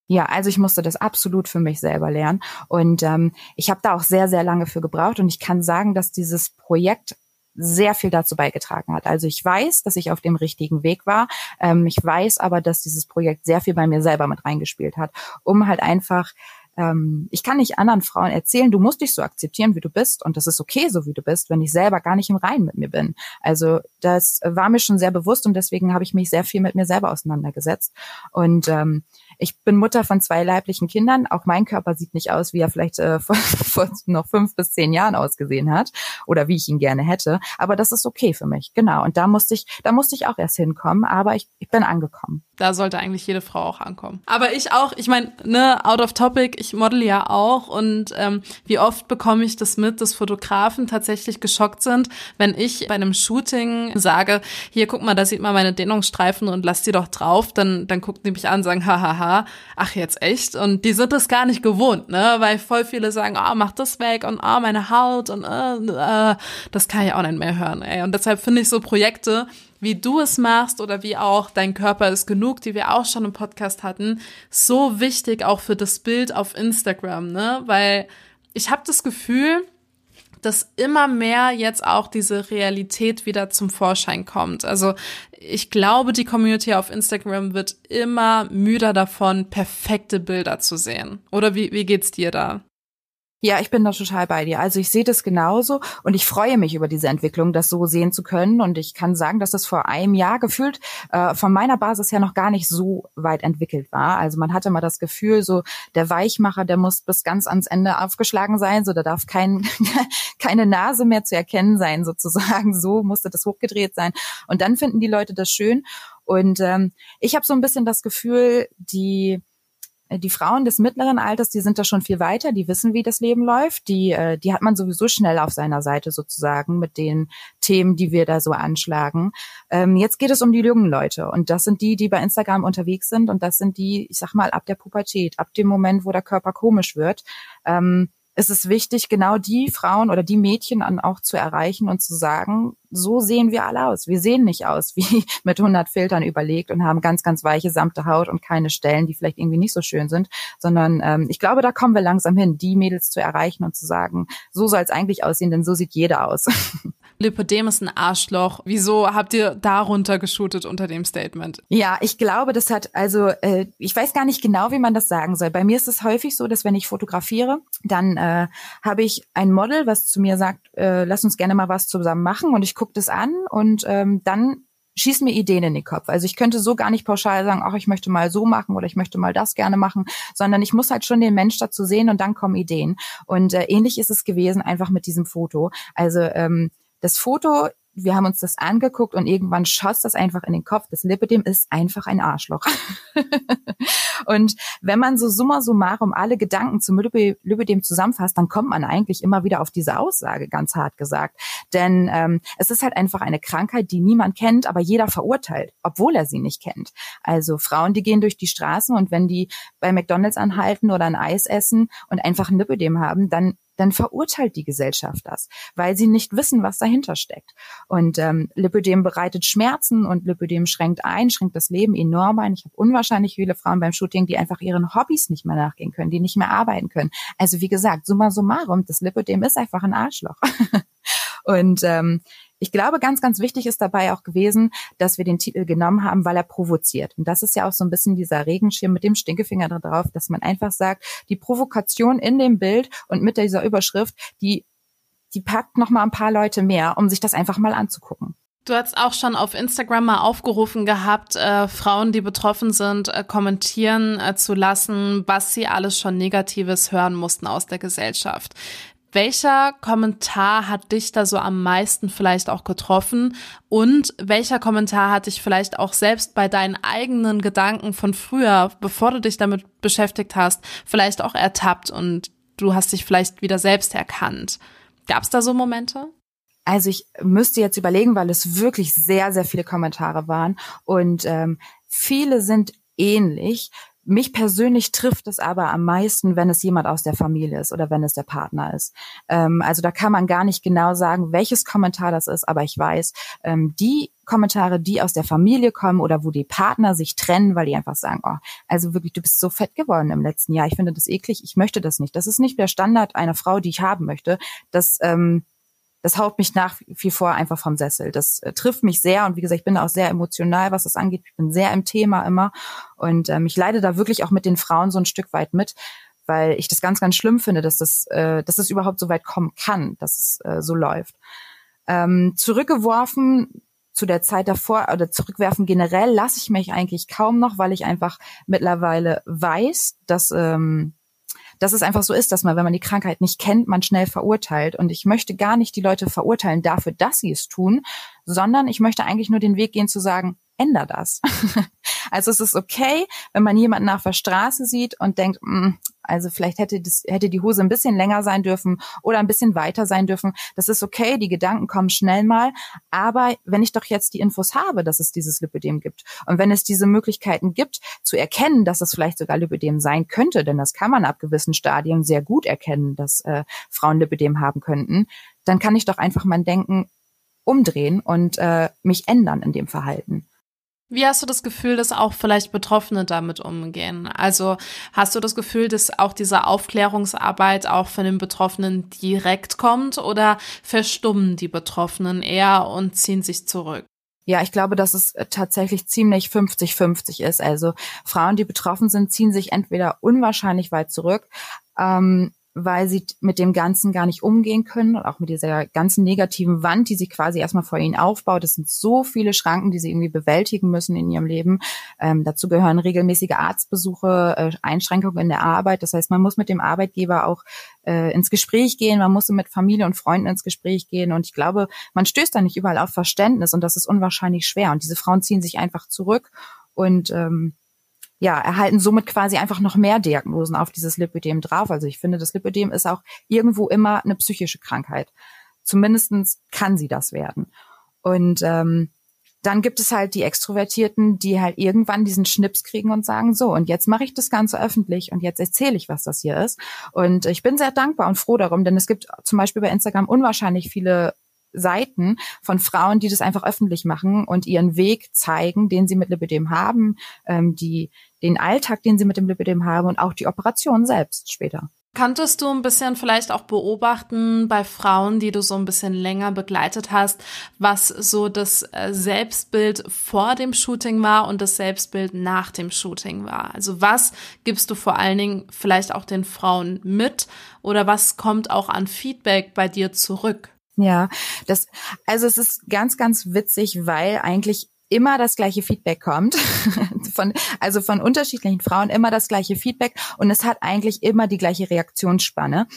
Ja, also ich musste das absolut für mich selber lernen und ähm, ich habe da auch sehr, sehr lange für gebraucht und ich kann sagen, dass dieses Projekt sehr viel dazu beigetragen hat. Also ich weiß, dass ich auf dem richtigen Weg war. Ähm, ich weiß aber, dass dieses Projekt sehr viel bei mir selber mit reingespielt hat, um halt einfach ähm, ich kann nicht anderen Frauen erzählen, du musst dich so akzeptieren, wie du bist und das ist okay, so wie du bist, wenn ich selber gar nicht im Reinen mit mir bin. Also das war mir schon sehr bewusst und deswegen habe ich mich sehr viel mit mir selber auseinandergesetzt und ähm, ich bin Mutter von zwei leiblichen Kindern. Auch mein Körper sieht nicht aus, wie er vielleicht äh, vor, vor noch fünf bis zehn Jahren ausgesehen hat oder wie ich ihn gerne hätte. Aber das ist okay für mich, genau. Und da musste ich, da musste ich auch erst hinkommen. Aber ich, ich bin angekommen. Da sollte eigentlich jede Frau auch ankommen. Aber ich auch. Ich meine, ne, out of topic. Ich model ja auch und ähm, wie oft bekomme ich das mit, dass Fotografen tatsächlich geschockt sind, wenn ich bei einem Shooting sage, hier guck mal, da sieht man meine Dehnungsstreifen und lass die doch drauf. Dann dann guckt die mich an, und sagen, hahaha ach jetzt echt? Und die sind das gar nicht gewohnt, ne? Weil voll viele sagen, oh, mach das weg und oh, meine Haut und äh, äh, das kann ich auch nicht mehr hören, ey. Und deshalb finde ich so Projekte, wie du es machst oder wie auch dein Körper ist genug, die wir auch schon im Podcast hatten, so wichtig auch für das Bild auf Instagram, ne? Weil ich habe das Gefühl, dass immer mehr jetzt auch diese Realität wieder zum Vorschein kommt. Also ich glaube, die Community auf Instagram wird immer müder davon, perfekte Bilder zu sehen. Oder wie, wie geht's dir da? Ja, ich bin da total bei dir. Also ich sehe das genauso und ich freue mich über diese Entwicklung, das so sehen zu können. Und ich kann sagen, dass das vor einem Jahr gefühlt äh, von meiner Basis her noch gar nicht so weit entwickelt war. Also man hatte mal das Gefühl, so der Weichmacher, der muss bis ganz ans Ende aufgeschlagen sein, so da darf kein, keine Nase mehr zu erkennen sein, sozusagen. So musste das hochgedreht sein. Und dann finden die Leute das schön. Und ähm, ich habe so ein bisschen das Gefühl, die die Frauen des mittleren Alters, die sind da schon viel weiter, die wissen, wie das Leben läuft, die, äh, die hat man sowieso schnell auf seiner Seite sozusagen mit den Themen, die wir da so anschlagen. Ähm, jetzt geht es um die jungen Leute und das sind die, die bei Instagram unterwegs sind und das sind die, ich sag mal, ab der Pubertät, ab dem Moment, wo der Körper komisch wird. Ähm, ist es wichtig, genau die Frauen oder die Mädchen an auch zu erreichen und zu sagen, so sehen wir alle aus. Wir sehen nicht aus wie mit 100 Filtern überlegt und haben ganz, ganz weiche, samte Haut und keine Stellen, die vielleicht irgendwie nicht so schön sind, sondern ähm, ich glaube, da kommen wir langsam hin, die Mädels zu erreichen und zu sagen, so soll es eigentlich aussehen, denn so sieht jeder aus. Lipödem ist ein Arschloch. Wieso habt ihr darunter geshootet unter dem Statement? Ja, ich glaube, das hat, also äh, ich weiß gar nicht genau, wie man das sagen soll. Bei mir ist es häufig so, dass wenn ich fotografiere, dann äh, habe ich ein Model, was zu mir sagt, äh, lass uns gerne mal was zusammen machen und ich gucke das an und ähm, dann schießen mir Ideen in den Kopf. Also ich könnte so gar nicht pauschal sagen, ach, ich möchte mal so machen oder ich möchte mal das gerne machen, sondern ich muss halt schon den Mensch dazu sehen und dann kommen Ideen. Und äh, ähnlich ist es gewesen einfach mit diesem Foto. Also ähm, das Foto, wir haben uns das angeguckt und irgendwann schoss das einfach in den Kopf. Das Lipidem ist einfach ein Arschloch. und wenn man so summa summarum alle Gedanken zum Lipidem zusammenfasst, dann kommt man eigentlich immer wieder auf diese Aussage, ganz hart gesagt. Denn ähm, es ist halt einfach eine Krankheit, die niemand kennt, aber jeder verurteilt, obwohl er sie nicht kennt. Also Frauen, die gehen durch die Straßen und wenn die bei McDonalds anhalten oder ein Eis essen und einfach ein Lipidem haben, dann dann verurteilt die Gesellschaft das, weil sie nicht wissen, was dahinter steckt. Und ähm, Lipödem bereitet Schmerzen und Lipödem schränkt ein, schränkt das Leben enorm ein. Ich habe unwahrscheinlich viele Frauen beim Shooting, die einfach ihren Hobbys nicht mehr nachgehen können, die nicht mehr arbeiten können. Also wie gesagt, summa summarum, das Lipödem ist einfach ein Arschloch. und ähm, ich glaube, ganz, ganz wichtig ist dabei auch gewesen, dass wir den Titel genommen haben, weil er provoziert. Und das ist ja auch so ein bisschen dieser Regenschirm mit dem Stinkefinger da drauf, dass man einfach sagt, die Provokation in dem Bild und mit dieser Überschrift, die, die packt noch mal ein paar Leute mehr, um sich das einfach mal anzugucken. Du hast auch schon auf Instagram mal aufgerufen gehabt, äh, Frauen, die betroffen sind, äh, kommentieren äh, zu lassen, was sie alles schon Negatives hören mussten aus der Gesellschaft. Welcher Kommentar hat dich da so am meisten vielleicht auch getroffen? Und welcher Kommentar hat dich vielleicht auch selbst bei deinen eigenen Gedanken von früher, bevor du dich damit beschäftigt hast, vielleicht auch ertappt und du hast dich vielleicht wieder selbst erkannt? Gab es da so Momente? Also ich müsste jetzt überlegen, weil es wirklich sehr, sehr viele Kommentare waren und ähm, viele sind ähnlich. Mich persönlich trifft es aber am meisten, wenn es jemand aus der Familie ist oder wenn es der Partner ist. Ähm, also da kann man gar nicht genau sagen, welches Kommentar das ist, aber ich weiß, ähm, die Kommentare, die aus der Familie kommen oder wo die Partner sich trennen, weil die einfach sagen, oh, also wirklich, du bist so fett geworden im letzten Jahr. Ich finde das eklig, ich möchte das nicht. Das ist nicht der Standard einer Frau, die ich haben möchte. Das ähm, das haut mich nach wie vor einfach vom Sessel. Das äh, trifft mich sehr und wie gesagt, ich bin auch sehr emotional, was das angeht. Ich bin sehr im Thema immer und ähm, ich leide da wirklich auch mit den Frauen so ein Stück weit mit, weil ich das ganz, ganz schlimm finde, dass das, äh, dass das überhaupt so weit kommen kann, dass es äh, so läuft. Ähm, zurückgeworfen zu der Zeit davor oder zurückwerfen generell lasse ich mich eigentlich kaum noch, weil ich einfach mittlerweile weiß, dass ähm, dass es einfach so ist, dass man, wenn man die Krankheit nicht kennt, man schnell verurteilt. Und ich möchte gar nicht die Leute verurteilen dafür, dass sie es tun, sondern ich möchte eigentlich nur den Weg gehen zu sagen, änder das. also es ist okay, wenn man jemanden auf der Straße sieht und denkt, mh, mm, also vielleicht hätte das, hätte die Hose ein bisschen länger sein dürfen oder ein bisschen weiter sein dürfen. Das ist okay, die Gedanken kommen schnell mal. Aber wenn ich doch jetzt die Infos habe, dass es dieses Lipödem gibt und wenn es diese Möglichkeiten gibt, zu erkennen, dass es vielleicht sogar Lipödem sein könnte, denn das kann man ab gewissen Stadien sehr gut erkennen, dass äh, Frauen Lipödem haben könnten, dann kann ich doch einfach mein Denken umdrehen und äh, mich ändern in dem Verhalten. Wie hast du das Gefühl, dass auch vielleicht Betroffene damit umgehen? Also hast du das Gefühl, dass auch diese Aufklärungsarbeit auch von den Betroffenen direkt kommt oder verstummen die Betroffenen eher und ziehen sich zurück? Ja, ich glaube, dass es äh, tatsächlich ziemlich 50-50 ist. Also Frauen, die betroffen sind, ziehen sich entweder unwahrscheinlich weit zurück, ähm, weil sie mit dem Ganzen gar nicht umgehen können und auch mit dieser ganzen negativen Wand, die sich quasi erstmal vor ihnen aufbaut. Es sind so viele Schranken, die sie irgendwie bewältigen müssen in ihrem Leben. Ähm, dazu gehören regelmäßige Arztbesuche, äh, Einschränkungen in der Arbeit. Das heißt, man muss mit dem Arbeitgeber auch äh, ins Gespräch gehen, man muss mit Familie und Freunden ins Gespräch gehen. Und ich glaube, man stößt da nicht überall auf Verständnis und das ist unwahrscheinlich schwer. Und diese Frauen ziehen sich einfach zurück und ähm, ja, erhalten somit quasi einfach noch mehr Diagnosen auf dieses Lipödem drauf. Also ich finde, das Lipödem ist auch irgendwo immer eine psychische Krankheit. Zumindestens kann sie das werden. Und ähm, dann gibt es halt die Extrovertierten, die halt irgendwann diesen Schnips kriegen und sagen, so, und jetzt mache ich das Ganze öffentlich und jetzt erzähle ich, was das hier ist. Und ich bin sehr dankbar und froh darum, denn es gibt zum Beispiel bei Instagram unwahrscheinlich viele Seiten von Frauen, die das einfach öffentlich machen und ihren Weg zeigen, den sie mit Lipidem haben, ähm, die, den Alltag, den sie mit dem Lipidem haben und auch die Operation selbst später. Kanntest du ein bisschen vielleicht auch beobachten bei Frauen, die du so ein bisschen länger begleitet hast, was so das äh, Selbstbild vor dem Shooting war und das Selbstbild nach dem Shooting war? Also was gibst du vor allen Dingen vielleicht auch den Frauen mit oder was kommt auch an Feedback bei dir zurück? Ja, das, also es ist ganz, ganz witzig, weil eigentlich immer das gleiche Feedback kommt, von, also von unterschiedlichen Frauen immer das gleiche Feedback und es hat eigentlich immer die gleiche Reaktionsspanne.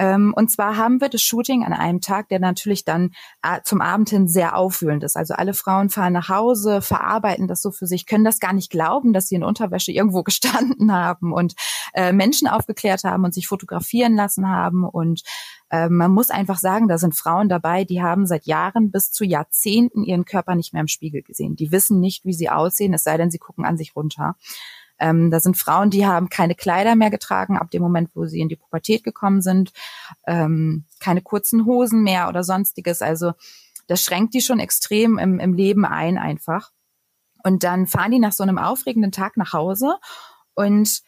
Ähm, und zwar haben wir das Shooting an einem Tag, der natürlich dann äh, zum Abend hin sehr aufwühlend ist. Also alle Frauen fahren nach Hause, verarbeiten das so für sich, können das gar nicht glauben, dass sie in Unterwäsche irgendwo gestanden haben und äh, Menschen aufgeklärt haben und sich fotografieren lassen haben. Und äh, man muss einfach sagen, da sind Frauen dabei, die haben seit Jahren bis zu Jahrzehnten ihren Körper nicht mehr im Spiegel gesehen. Die wissen nicht, wie sie aussehen, es sei denn, sie gucken an sich runter. Ähm, da sind Frauen, die haben keine Kleider mehr getragen ab dem Moment, wo sie in die Pubertät gekommen sind, ähm, keine kurzen Hosen mehr oder sonstiges. Also das schränkt die schon extrem im, im Leben ein einfach. Und dann fahren die nach so einem aufregenden Tag nach Hause und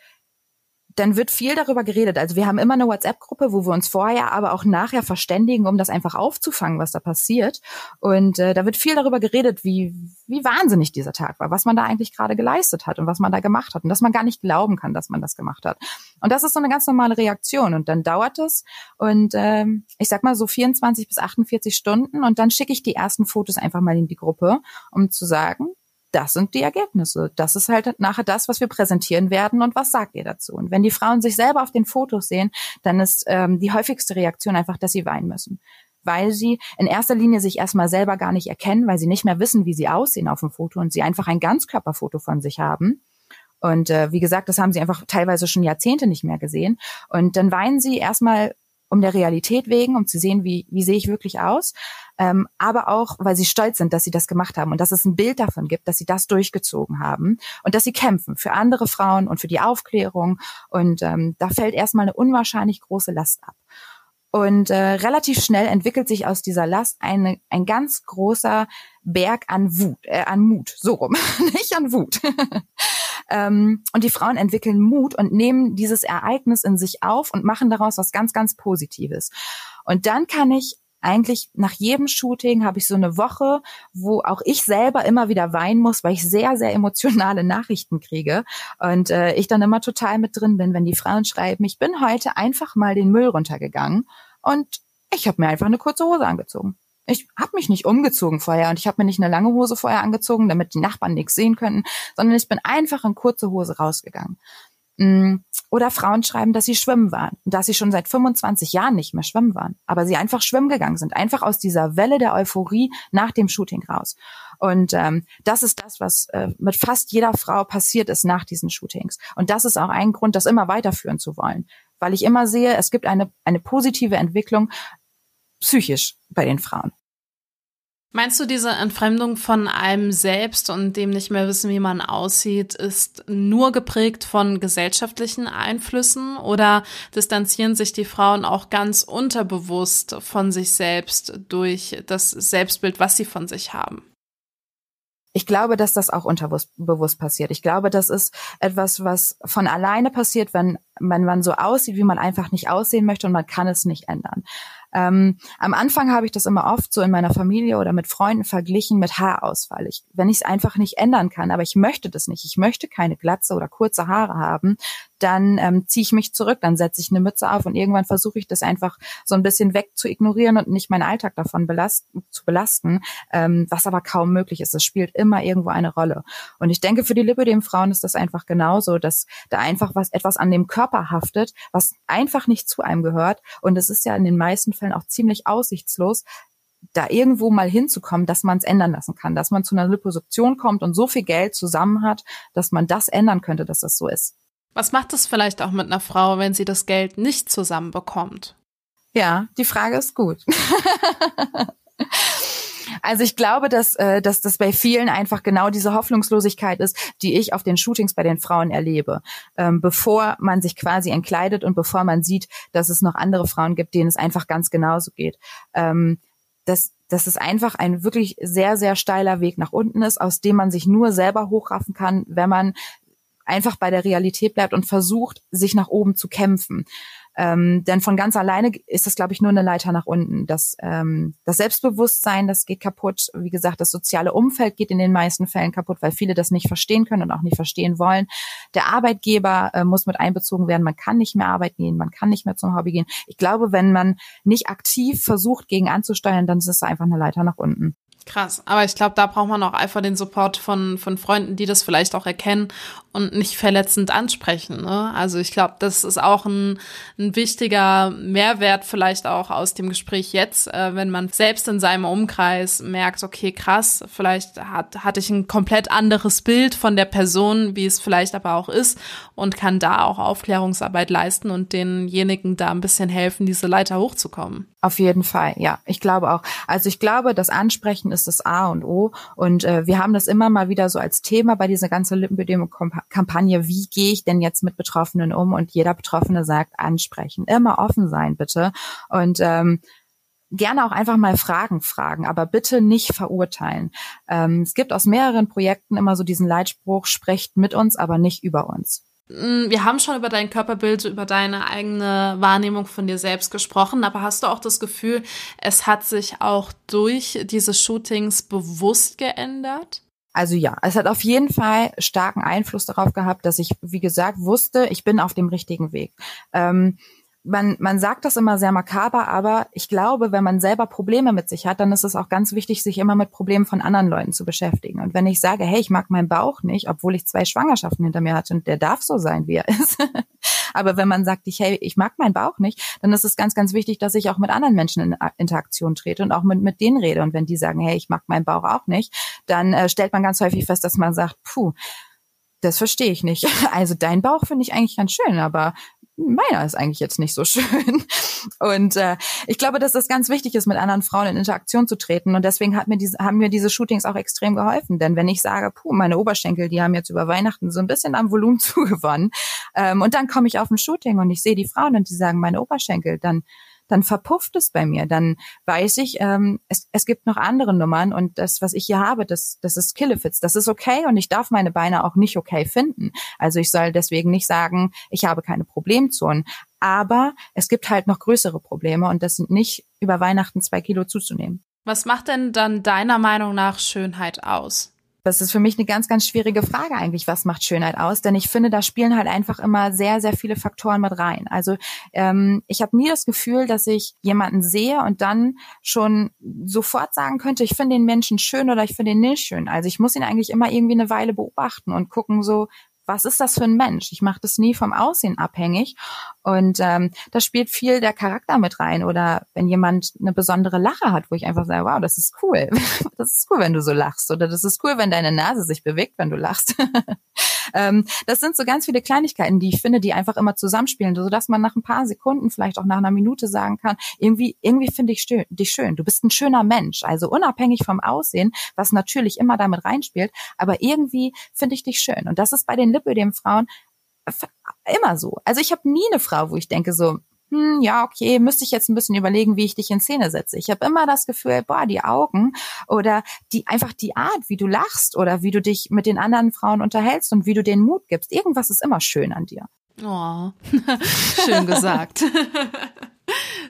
dann wird viel darüber geredet. Also wir haben immer eine WhatsApp-Gruppe, wo wir uns vorher, aber auch nachher verständigen, um das einfach aufzufangen, was da passiert. Und äh, da wird viel darüber geredet, wie, wie wahnsinnig dieser Tag war, was man da eigentlich gerade geleistet hat und was man da gemacht hat und dass man gar nicht glauben kann, dass man das gemacht hat. Und das ist so eine ganz normale Reaktion. Und dann dauert es und ähm, ich sag mal so 24 bis 48 Stunden und dann schicke ich die ersten Fotos einfach mal in die Gruppe, um zu sagen, das sind die Ergebnisse. Das ist halt nachher das, was wir präsentieren werden und was sagt ihr dazu? Und wenn die Frauen sich selber auf den Fotos sehen, dann ist ähm, die häufigste Reaktion einfach, dass sie weinen müssen. Weil sie in erster Linie sich erstmal selber gar nicht erkennen, weil sie nicht mehr wissen, wie sie aussehen auf dem Foto und sie einfach ein Ganzkörperfoto von sich haben. Und äh, wie gesagt, das haben sie einfach teilweise schon Jahrzehnte nicht mehr gesehen. Und dann weinen sie erstmal um der Realität wegen, um zu sehen, wie, wie sehe ich wirklich aus, ähm, aber auch, weil sie stolz sind, dass sie das gemacht haben und dass es ein Bild davon gibt, dass sie das durchgezogen haben und dass sie kämpfen für andere Frauen und für die Aufklärung. Und ähm, da fällt erstmal eine unwahrscheinlich große Last ab. Und äh, relativ schnell entwickelt sich aus dieser Last eine, ein ganz großer Berg an Wut, äh, an Mut, so rum, nicht an Wut. Ähm, und die Frauen entwickeln Mut und nehmen dieses Ereignis in sich auf und machen daraus was ganz, ganz Positives. Und dann kann ich eigentlich nach jedem Shooting habe ich so eine Woche, wo auch ich selber immer wieder weinen muss, weil ich sehr, sehr emotionale Nachrichten kriege. Und äh, ich dann immer total mit drin bin, wenn die Frauen schreiben, ich bin heute einfach mal den Müll runtergegangen und ich habe mir einfach eine kurze Hose angezogen. Ich habe mich nicht umgezogen vorher und ich habe mir nicht eine lange Hose vorher angezogen, damit die Nachbarn nichts sehen könnten, sondern ich bin einfach in kurze Hose rausgegangen. Mm, oder Frauen schreiben, dass sie schwimmen waren dass sie schon seit 25 Jahren nicht mehr schwimmen waren, aber sie einfach schwimmen gegangen sind, einfach aus dieser Welle der Euphorie nach dem Shooting raus. Und ähm, das ist das, was äh, mit fast jeder Frau passiert ist nach diesen Shootings. Und das ist auch ein Grund, das immer weiterführen zu wollen, weil ich immer sehe, es gibt eine eine positive Entwicklung psychisch bei den Frauen. Meinst du, diese Entfremdung von einem selbst und dem nicht mehr wissen, wie man aussieht, ist nur geprägt von gesellschaftlichen Einflüssen oder distanzieren sich die Frauen auch ganz unterbewusst von sich selbst durch das Selbstbild, was sie von sich haben? Ich glaube, dass das auch unterbewusst passiert. Ich glaube, das ist etwas, was von alleine passiert, wenn, wenn man so aussieht, wie man einfach nicht aussehen möchte und man kann es nicht ändern. Ähm, am Anfang habe ich das immer oft so in meiner Familie oder mit Freunden verglichen mit Haarausfall. Ich, wenn ich es einfach nicht ändern kann, aber ich möchte das nicht, ich möchte keine Glatze oder kurze Haare haben, dann ähm, ziehe ich mich zurück, dann setze ich eine Mütze auf und irgendwann versuche ich das einfach so ein bisschen weg zu ignorieren und nicht meinen Alltag davon belasten, zu belasten, ähm, was aber kaum möglich ist. Es spielt immer irgendwo eine Rolle. Und ich denke, für die Lipödem-Frauen ist das einfach genauso, dass da einfach was etwas an dem Körper haftet, was einfach nicht zu einem gehört. Und es ist ja in den meisten Fällen auch ziemlich aussichtslos, da irgendwo mal hinzukommen, dass man es ändern lassen kann, dass man zu einer Liposuktion kommt und so viel Geld zusammen hat, dass man das ändern könnte, dass das so ist. Was macht es vielleicht auch mit einer Frau, wenn sie das Geld nicht zusammenbekommt? Ja, die Frage ist gut. Also ich glaube, dass, äh, dass das bei vielen einfach genau diese Hoffnungslosigkeit ist, die ich auf den Shootings bei den Frauen erlebe. Ähm, bevor man sich quasi entkleidet und bevor man sieht, dass es noch andere Frauen gibt, denen es einfach ganz genauso geht. Ähm, dass, dass es einfach ein wirklich sehr, sehr steiler Weg nach unten ist, aus dem man sich nur selber hochraffen kann, wenn man einfach bei der Realität bleibt und versucht, sich nach oben zu kämpfen. Ähm, denn von ganz alleine ist das, glaube ich, nur eine Leiter nach unten. Das, ähm, das Selbstbewusstsein, das geht kaputt. Wie gesagt, das soziale Umfeld geht in den meisten Fällen kaputt, weil viele das nicht verstehen können und auch nicht verstehen wollen. Der Arbeitgeber äh, muss mit einbezogen werden. Man kann nicht mehr arbeiten gehen, man kann nicht mehr zum Hobby gehen. Ich glaube, wenn man nicht aktiv versucht, gegen anzusteuern, dann ist es einfach eine Leiter nach unten. Krass, aber ich glaube, da braucht man auch einfach den Support von, von Freunden, die das vielleicht auch erkennen und nicht verletzend ansprechen. Ne? Also ich glaube, das ist auch ein, ein wichtiger Mehrwert vielleicht auch aus dem Gespräch jetzt, äh, wenn man selbst in seinem Umkreis merkt, okay, krass, vielleicht hat, hatte ich ein komplett anderes Bild von der Person, wie es vielleicht aber auch ist und kann da auch Aufklärungsarbeit leisten und denjenigen da ein bisschen helfen, diese Leiter hochzukommen. Auf jeden Fall, ja. Ich glaube auch. Also ich glaube, das Ansprechen ist das A und O. Und äh, wir haben das immer mal wieder so als Thema bei dieser ganzen Lippenbedingungskampagne. Wie gehe ich denn jetzt mit Betroffenen um? Und jeder Betroffene sagt, ansprechen. Immer offen sein, bitte. Und ähm, gerne auch einfach mal Fragen fragen, aber bitte nicht verurteilen. Ähm, es gibt aus mehreren Projekten immer so diesen Leitspruch, sprecht mit uns, aber nicht über uns. Mm, wir haben schon über dein Körperbild, über deine eigene Wahrnehmung von dir selbst gesprochen, aber hast du auch das Gefühl, es hat sich auch durch diese Shootings bewusst geändert? Also ja, es hat auf jeden Fall starken Einfluss darauf gehabt, dass ich, wie gesagt, wusste, ich bin auf dem richtigen Weg. Ähm, man, man sagt das immer sehr makaber, aber ich glaube, wenn man selber Probleme mit sich hat, dann ist es auch ganz wichtig, sich immer mit Problemen von anderen Leuten zu beschäftigen. Und wenn ich sage, hey, ich mag meinen Bauch nicht, obwohl ich zwei Schwangerschaften hinter mir hatte und der darf so sein, wie er ist. aber wenn man sagt, ich, hey, ich mag meinen Bauch nicht, dann ist es ganz, ganz wichtig, dass ich auch mit anderen Menschen in Interaktion trete und auch mit, mit denen rede. Und wenn die sagen, hey, ich mag meinen Bauch auch nicht, dann äh, stellt man ganz häufig fest, dass man sagt, puh, das verstehe ich nicht. Also dein Bauch finde ich eigentlich ganz schön, aber meiner ist eigentlich jetzt nicht so schön. Und äh, ich glaube, dass das ganz wichtig ist, mit anderen Frauen in Interaktion zu treten. Und deswegen hat mir diese, haben mir diese Shootings auch extrem geholfen. Denn wenn ich sage, puh, meine Oberschenkel, die haben jetzt über Weihnachten so ein bisschen am Volumen zugewonnen. Ähm, und dann komme ich auf ein Shooting und ich sehe die Frauen und die sagen, meine Oberschenkel, dann dann verpufft es bei mir. Dann weiß ich, ähm, es, es gibt noch andere Nummern und das, was ich hier habe, das, das ist Killefits. Das ist okay und ich darf meine Beine auch nicht okay finden. Also ich soll deswegen nicht sagen, ich habe keine Problemzonen. Aber es gibt halt noch größere Probleme und das sind nicht über Weihnachten zwei Kilo zuzunehmen. Was macht denn dann deiner Meinung nach Schönheit aus? Das ist für mich eine ganz, ganz schwierige Frage eigentlich. Was macht Schönheit aus? Denn ich finde, da spielen halt einfach immer sehr, sehr viele Faktoren mit rein. Also ähm, ich habe nie das Gefühl, dass ich jemanden sehe und dann schon sofort sagen könnte, ich finde den Menschen schön oder ich finde ihn nicht schön. Also ich muss ihn eigentlich immer irgendwie eine Weile beobachten und gucken so, was ist das für ein Mensch? Ich mache das nie vom Aussehen abhängig. Und ähm, da spielt viel der Charakter mit rein. Oder wenn jemand eine besondere Lache hat, wo ich einfach sage, wow, das ist cool. Das ist cool, wenn du so lachst. Oder das ist cool, wenn deine Nase sich bewegt, wenn du lachst. ähm, das sind so ganz viele Kleinigkeiten, die ich finde, die einfach immer zusammenspielen, sodass man nach ein paar Sekunden, vielleicht auch nach einer Minute sagen kann, irgendwie, irgendwie finde ich dich schön. Du bist ein schöner Mensch. Also unabhängig vom Aussehen, was natürlich immer damit reinspielt, aber irgendwie finde ich dich schön. Und das ist bei den Lipödem-Frauen immer so. Also ich habe nie eine Frau, wo ich denke so, hm, ja, okay, müsste ich jetzt ein bisschen überlegen, wie ich dich in Szene setze. Ich habe immer das Gefühl, boah, die Augen oder die einfach die Art, wie du lachst oder wie du dich mit den anderen Frauen unterhältst und wie du den Mut gibst. Irgendwas ist immer schön an dir. Oh, schön gesagt.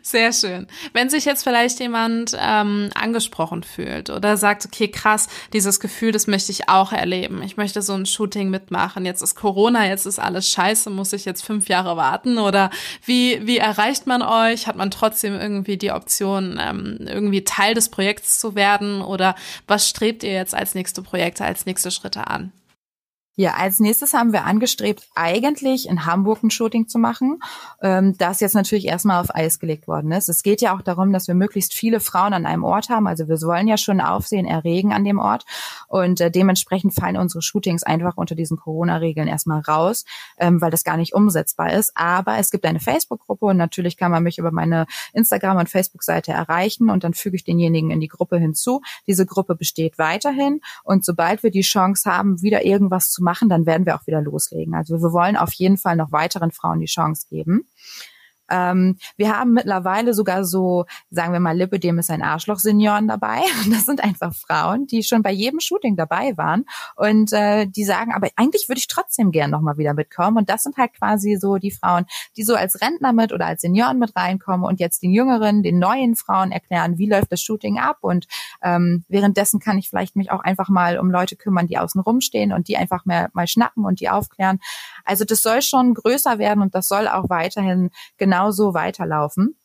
Sehr schön. Wenn sich jetzt vielleicht jemand ähm, angesprochen fühlt oder sagt, okay, krass, dieses Gefühl, das möchte ich auch erleben. Ich möchte so ein Shooting mitmachen. Jetzt ist Corona, jetzt ist alles scheiße, muss ich jetzt fünf Jahre warten? Oder wie, wie erreicht man euch? Hat man trotzdem irgendwie die Option, ähm, irgendwie Teil des Projekts zu werden? Oder was strebt ihr jetzt als nächste Projekte, als nächste Schritte an? Ja, als nächstes haben wir angestrebt, eigentlich in Hamburg ein Shooting zu machen, ähm, das jetzt natürlich erstmal auf Eis gelegt worden ist. Es geht ja auch darum, dass wir möglichst viele Frauen an einem Ort haben. Also wir wollen ja schon Aufsehen erregen an dem Ort und äh, dementsprechend fallen unsere Shootings einfach unter diesen Corona-Regeln erstmal raus, ähm, weil das gar nicht umsetzbar ist. Aber es gibt eine Facebook-Gruppe und natürlich kann man mich über meine Instagram- und Facebook-Seite erreichen und dann füge ich denjenigen in die Gruppe hinzu. Diese Gruppe besteht weiterhin und sobald wir die Chance haben, wieder irgendwas zu machen, dann werden wir auch wieder loslegen. Also wir wollen auf jeden Fall noch weiteren Frauen die Chance geben. Ähm, wir haben mittlerweile sogar so, sagen wir mal, Lipidem ist ein Arschloch-Senioren dabei. Das sind einfach Frauen, die schon bei jedem Shooting dabei waren und äh, die sagen, aber eigentlich würde ich trotzdem gern nochmal wieder mitkommen. Und das sind halt quasi so die Frauen, die so als Rentner mit oder als Senioren mit reinkommen und jetzt den jüngeren, den neuen Frauen erklären, wie läuft das Shooting ab. Und ähm, währenddessen kann ich vielleicht mich auch einfach mal um Leute kümmern, die außen rumstehen und die einfach mal, mal schnappen und die aufklären. Also das soll schon größer werden und das soll auch weiterhin genauso weiterlaufen.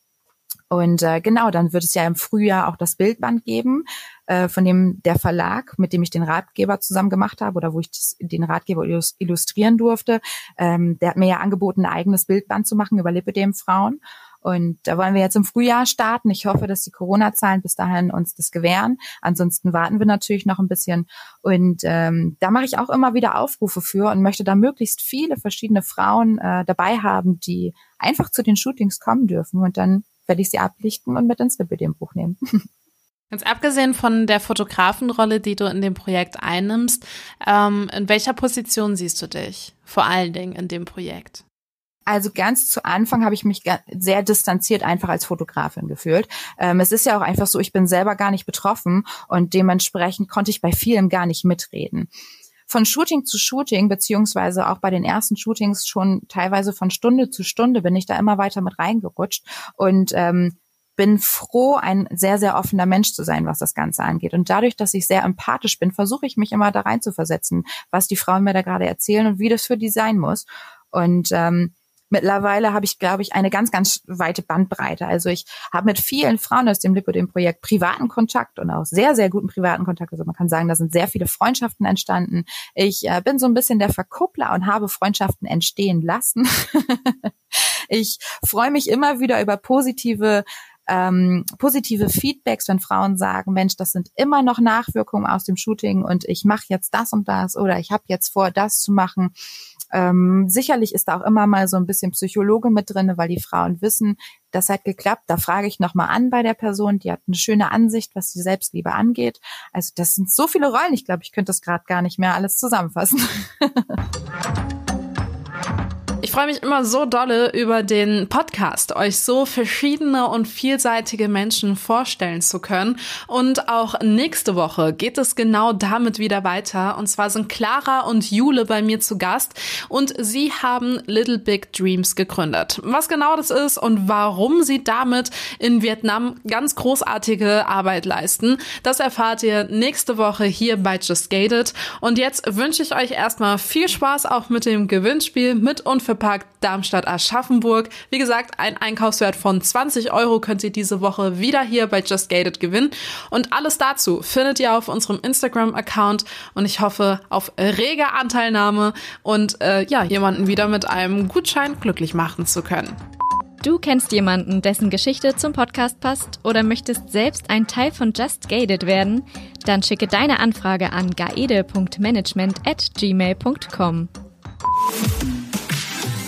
Und äh, genau, dann wird es ja im Frühjahr auch das Bildband geben, äh, von dem der Verlag, mit dem ich den Ratgeber zusammen gemacht habe oder wo ich das, den Ratgeber illustrieren durfte, ähm, der hat mir ja angeboten, ein eigenes Bildband zu machen über Lipidem-Frauen. Und da wollen wir jetzt im Frühjahr starten. Ich hoffe, dass die Corona-Zahlen bis dahin uns das gewähren. Ansonsten warten wir natürlich noch ein bisschen. Und ähm, da mache ich auch immer wieder Aufrufe für und möchte da möglichst viele verschiedene Frauen äh, dabei haben, die einfach zu den Shootings kommen dürfen. Und dann werde ich sie ablichten und mit ins Lipidem-Buch nehmen. Ganz abgesehen von der Fotografenrolle, die du in dem Projekt einnimmst, ähm, in welcher Position siehst du dich vor allen Dingen in dem Projekt? Also ganz zu Anfang habe ich mich sehr distanziert einfach als Fotografin gefühlt. Ähm, es ist ja auch einfach so, ich bin selber gar nicht betroffen und dementsprechend konnte ich bei vielem gar nicht mitreden von Shooting zu Shooting, beziehungsweise auch bei den ersten Shootings schon teilweise von Stunde zu Stunde bin ich da immer weiter mit reingerutscht und ähm, bin froh, ein sehr, sehr offener Mensch zu sein, was das Ganze angeht. Und dadurch, dass ich sehr empathisch bin, versuche ich mich immer da rein zu versetzen, was die Frauen mir da gerade erzählen und wie das für die sein muss. Und ähm, Mittlerweile habe ich, glaube ich, eine ganz, ganz weite Bandbreite. Also ich habe mit vielen Frauen aus dem Lipidem-Projekt privaten Kontakt und auch sehr, sehr guten privaten Kontakt. Also man kann sagen, da sind sehr viele Freundschaften entstanden. Ich äh, bin so ein bisschen der Verkuppler und habe Freundschaften entstehen lassen. ich freue mich immer wieder über positive ähm, positive Feedbacks, wenn Frauen sagen, Mensch, das sind immer noch Nachwirkungen aus dem Shooting und ich mache jetzt das und das oder ich habe jetzt vor, das zu machen. Ähm, sicherlich ist da auch immer mal so ein bisschen Psychologe mit drinne, weil die Frauen wissen, das hat geklappt. Da frage ich nochmal an bei der Person, die hat eine schöne Ansicht, was die Selbstliebe angeht. Also das sind so viele Rollen. Ich glaube, ich könnte das gerade gar nicht mehr alles zusammenfassen. Ich freue mich immer so dolle über den Podcast, euch so verschiedene und vielseitige Menschen vorstellen zu können. Und auch nächste Woche geht es genau damit wieder weiter. Und zwar sind Clara und Jule bei mir zu Gast und sie haben Little Big Dreams gegründet. Was genau das ist und warum sie damit in Vietnam ganz großartige Arbeit leisten, das erfahrt ihr nächste Woche hier bei Just Gated. Und jetzt wünsche ich euch erstmal viel Spaß auch mit dem Gewinnspiel mit und verpackt Darmstadt Aschaffenburg. Wie gesagt, ein Einkaufswert von 20 Euro könnt ihr diese Woche wieder hier bei Just Gated gewinnen. Und alles dazu findet ihr auf unserem Instagram-Account und ich hoffe auf rege Anteilnahme und äh, ja, jemanden wieder mit einem Gutschein glücklich machen zu können. Du kennst jemanden, dessen Geschichte zum Podcast passt oder möchtest selbst ein Teil von Just Gated werden? Dann schicke deine Anfrage an gaede.management at gmail.com.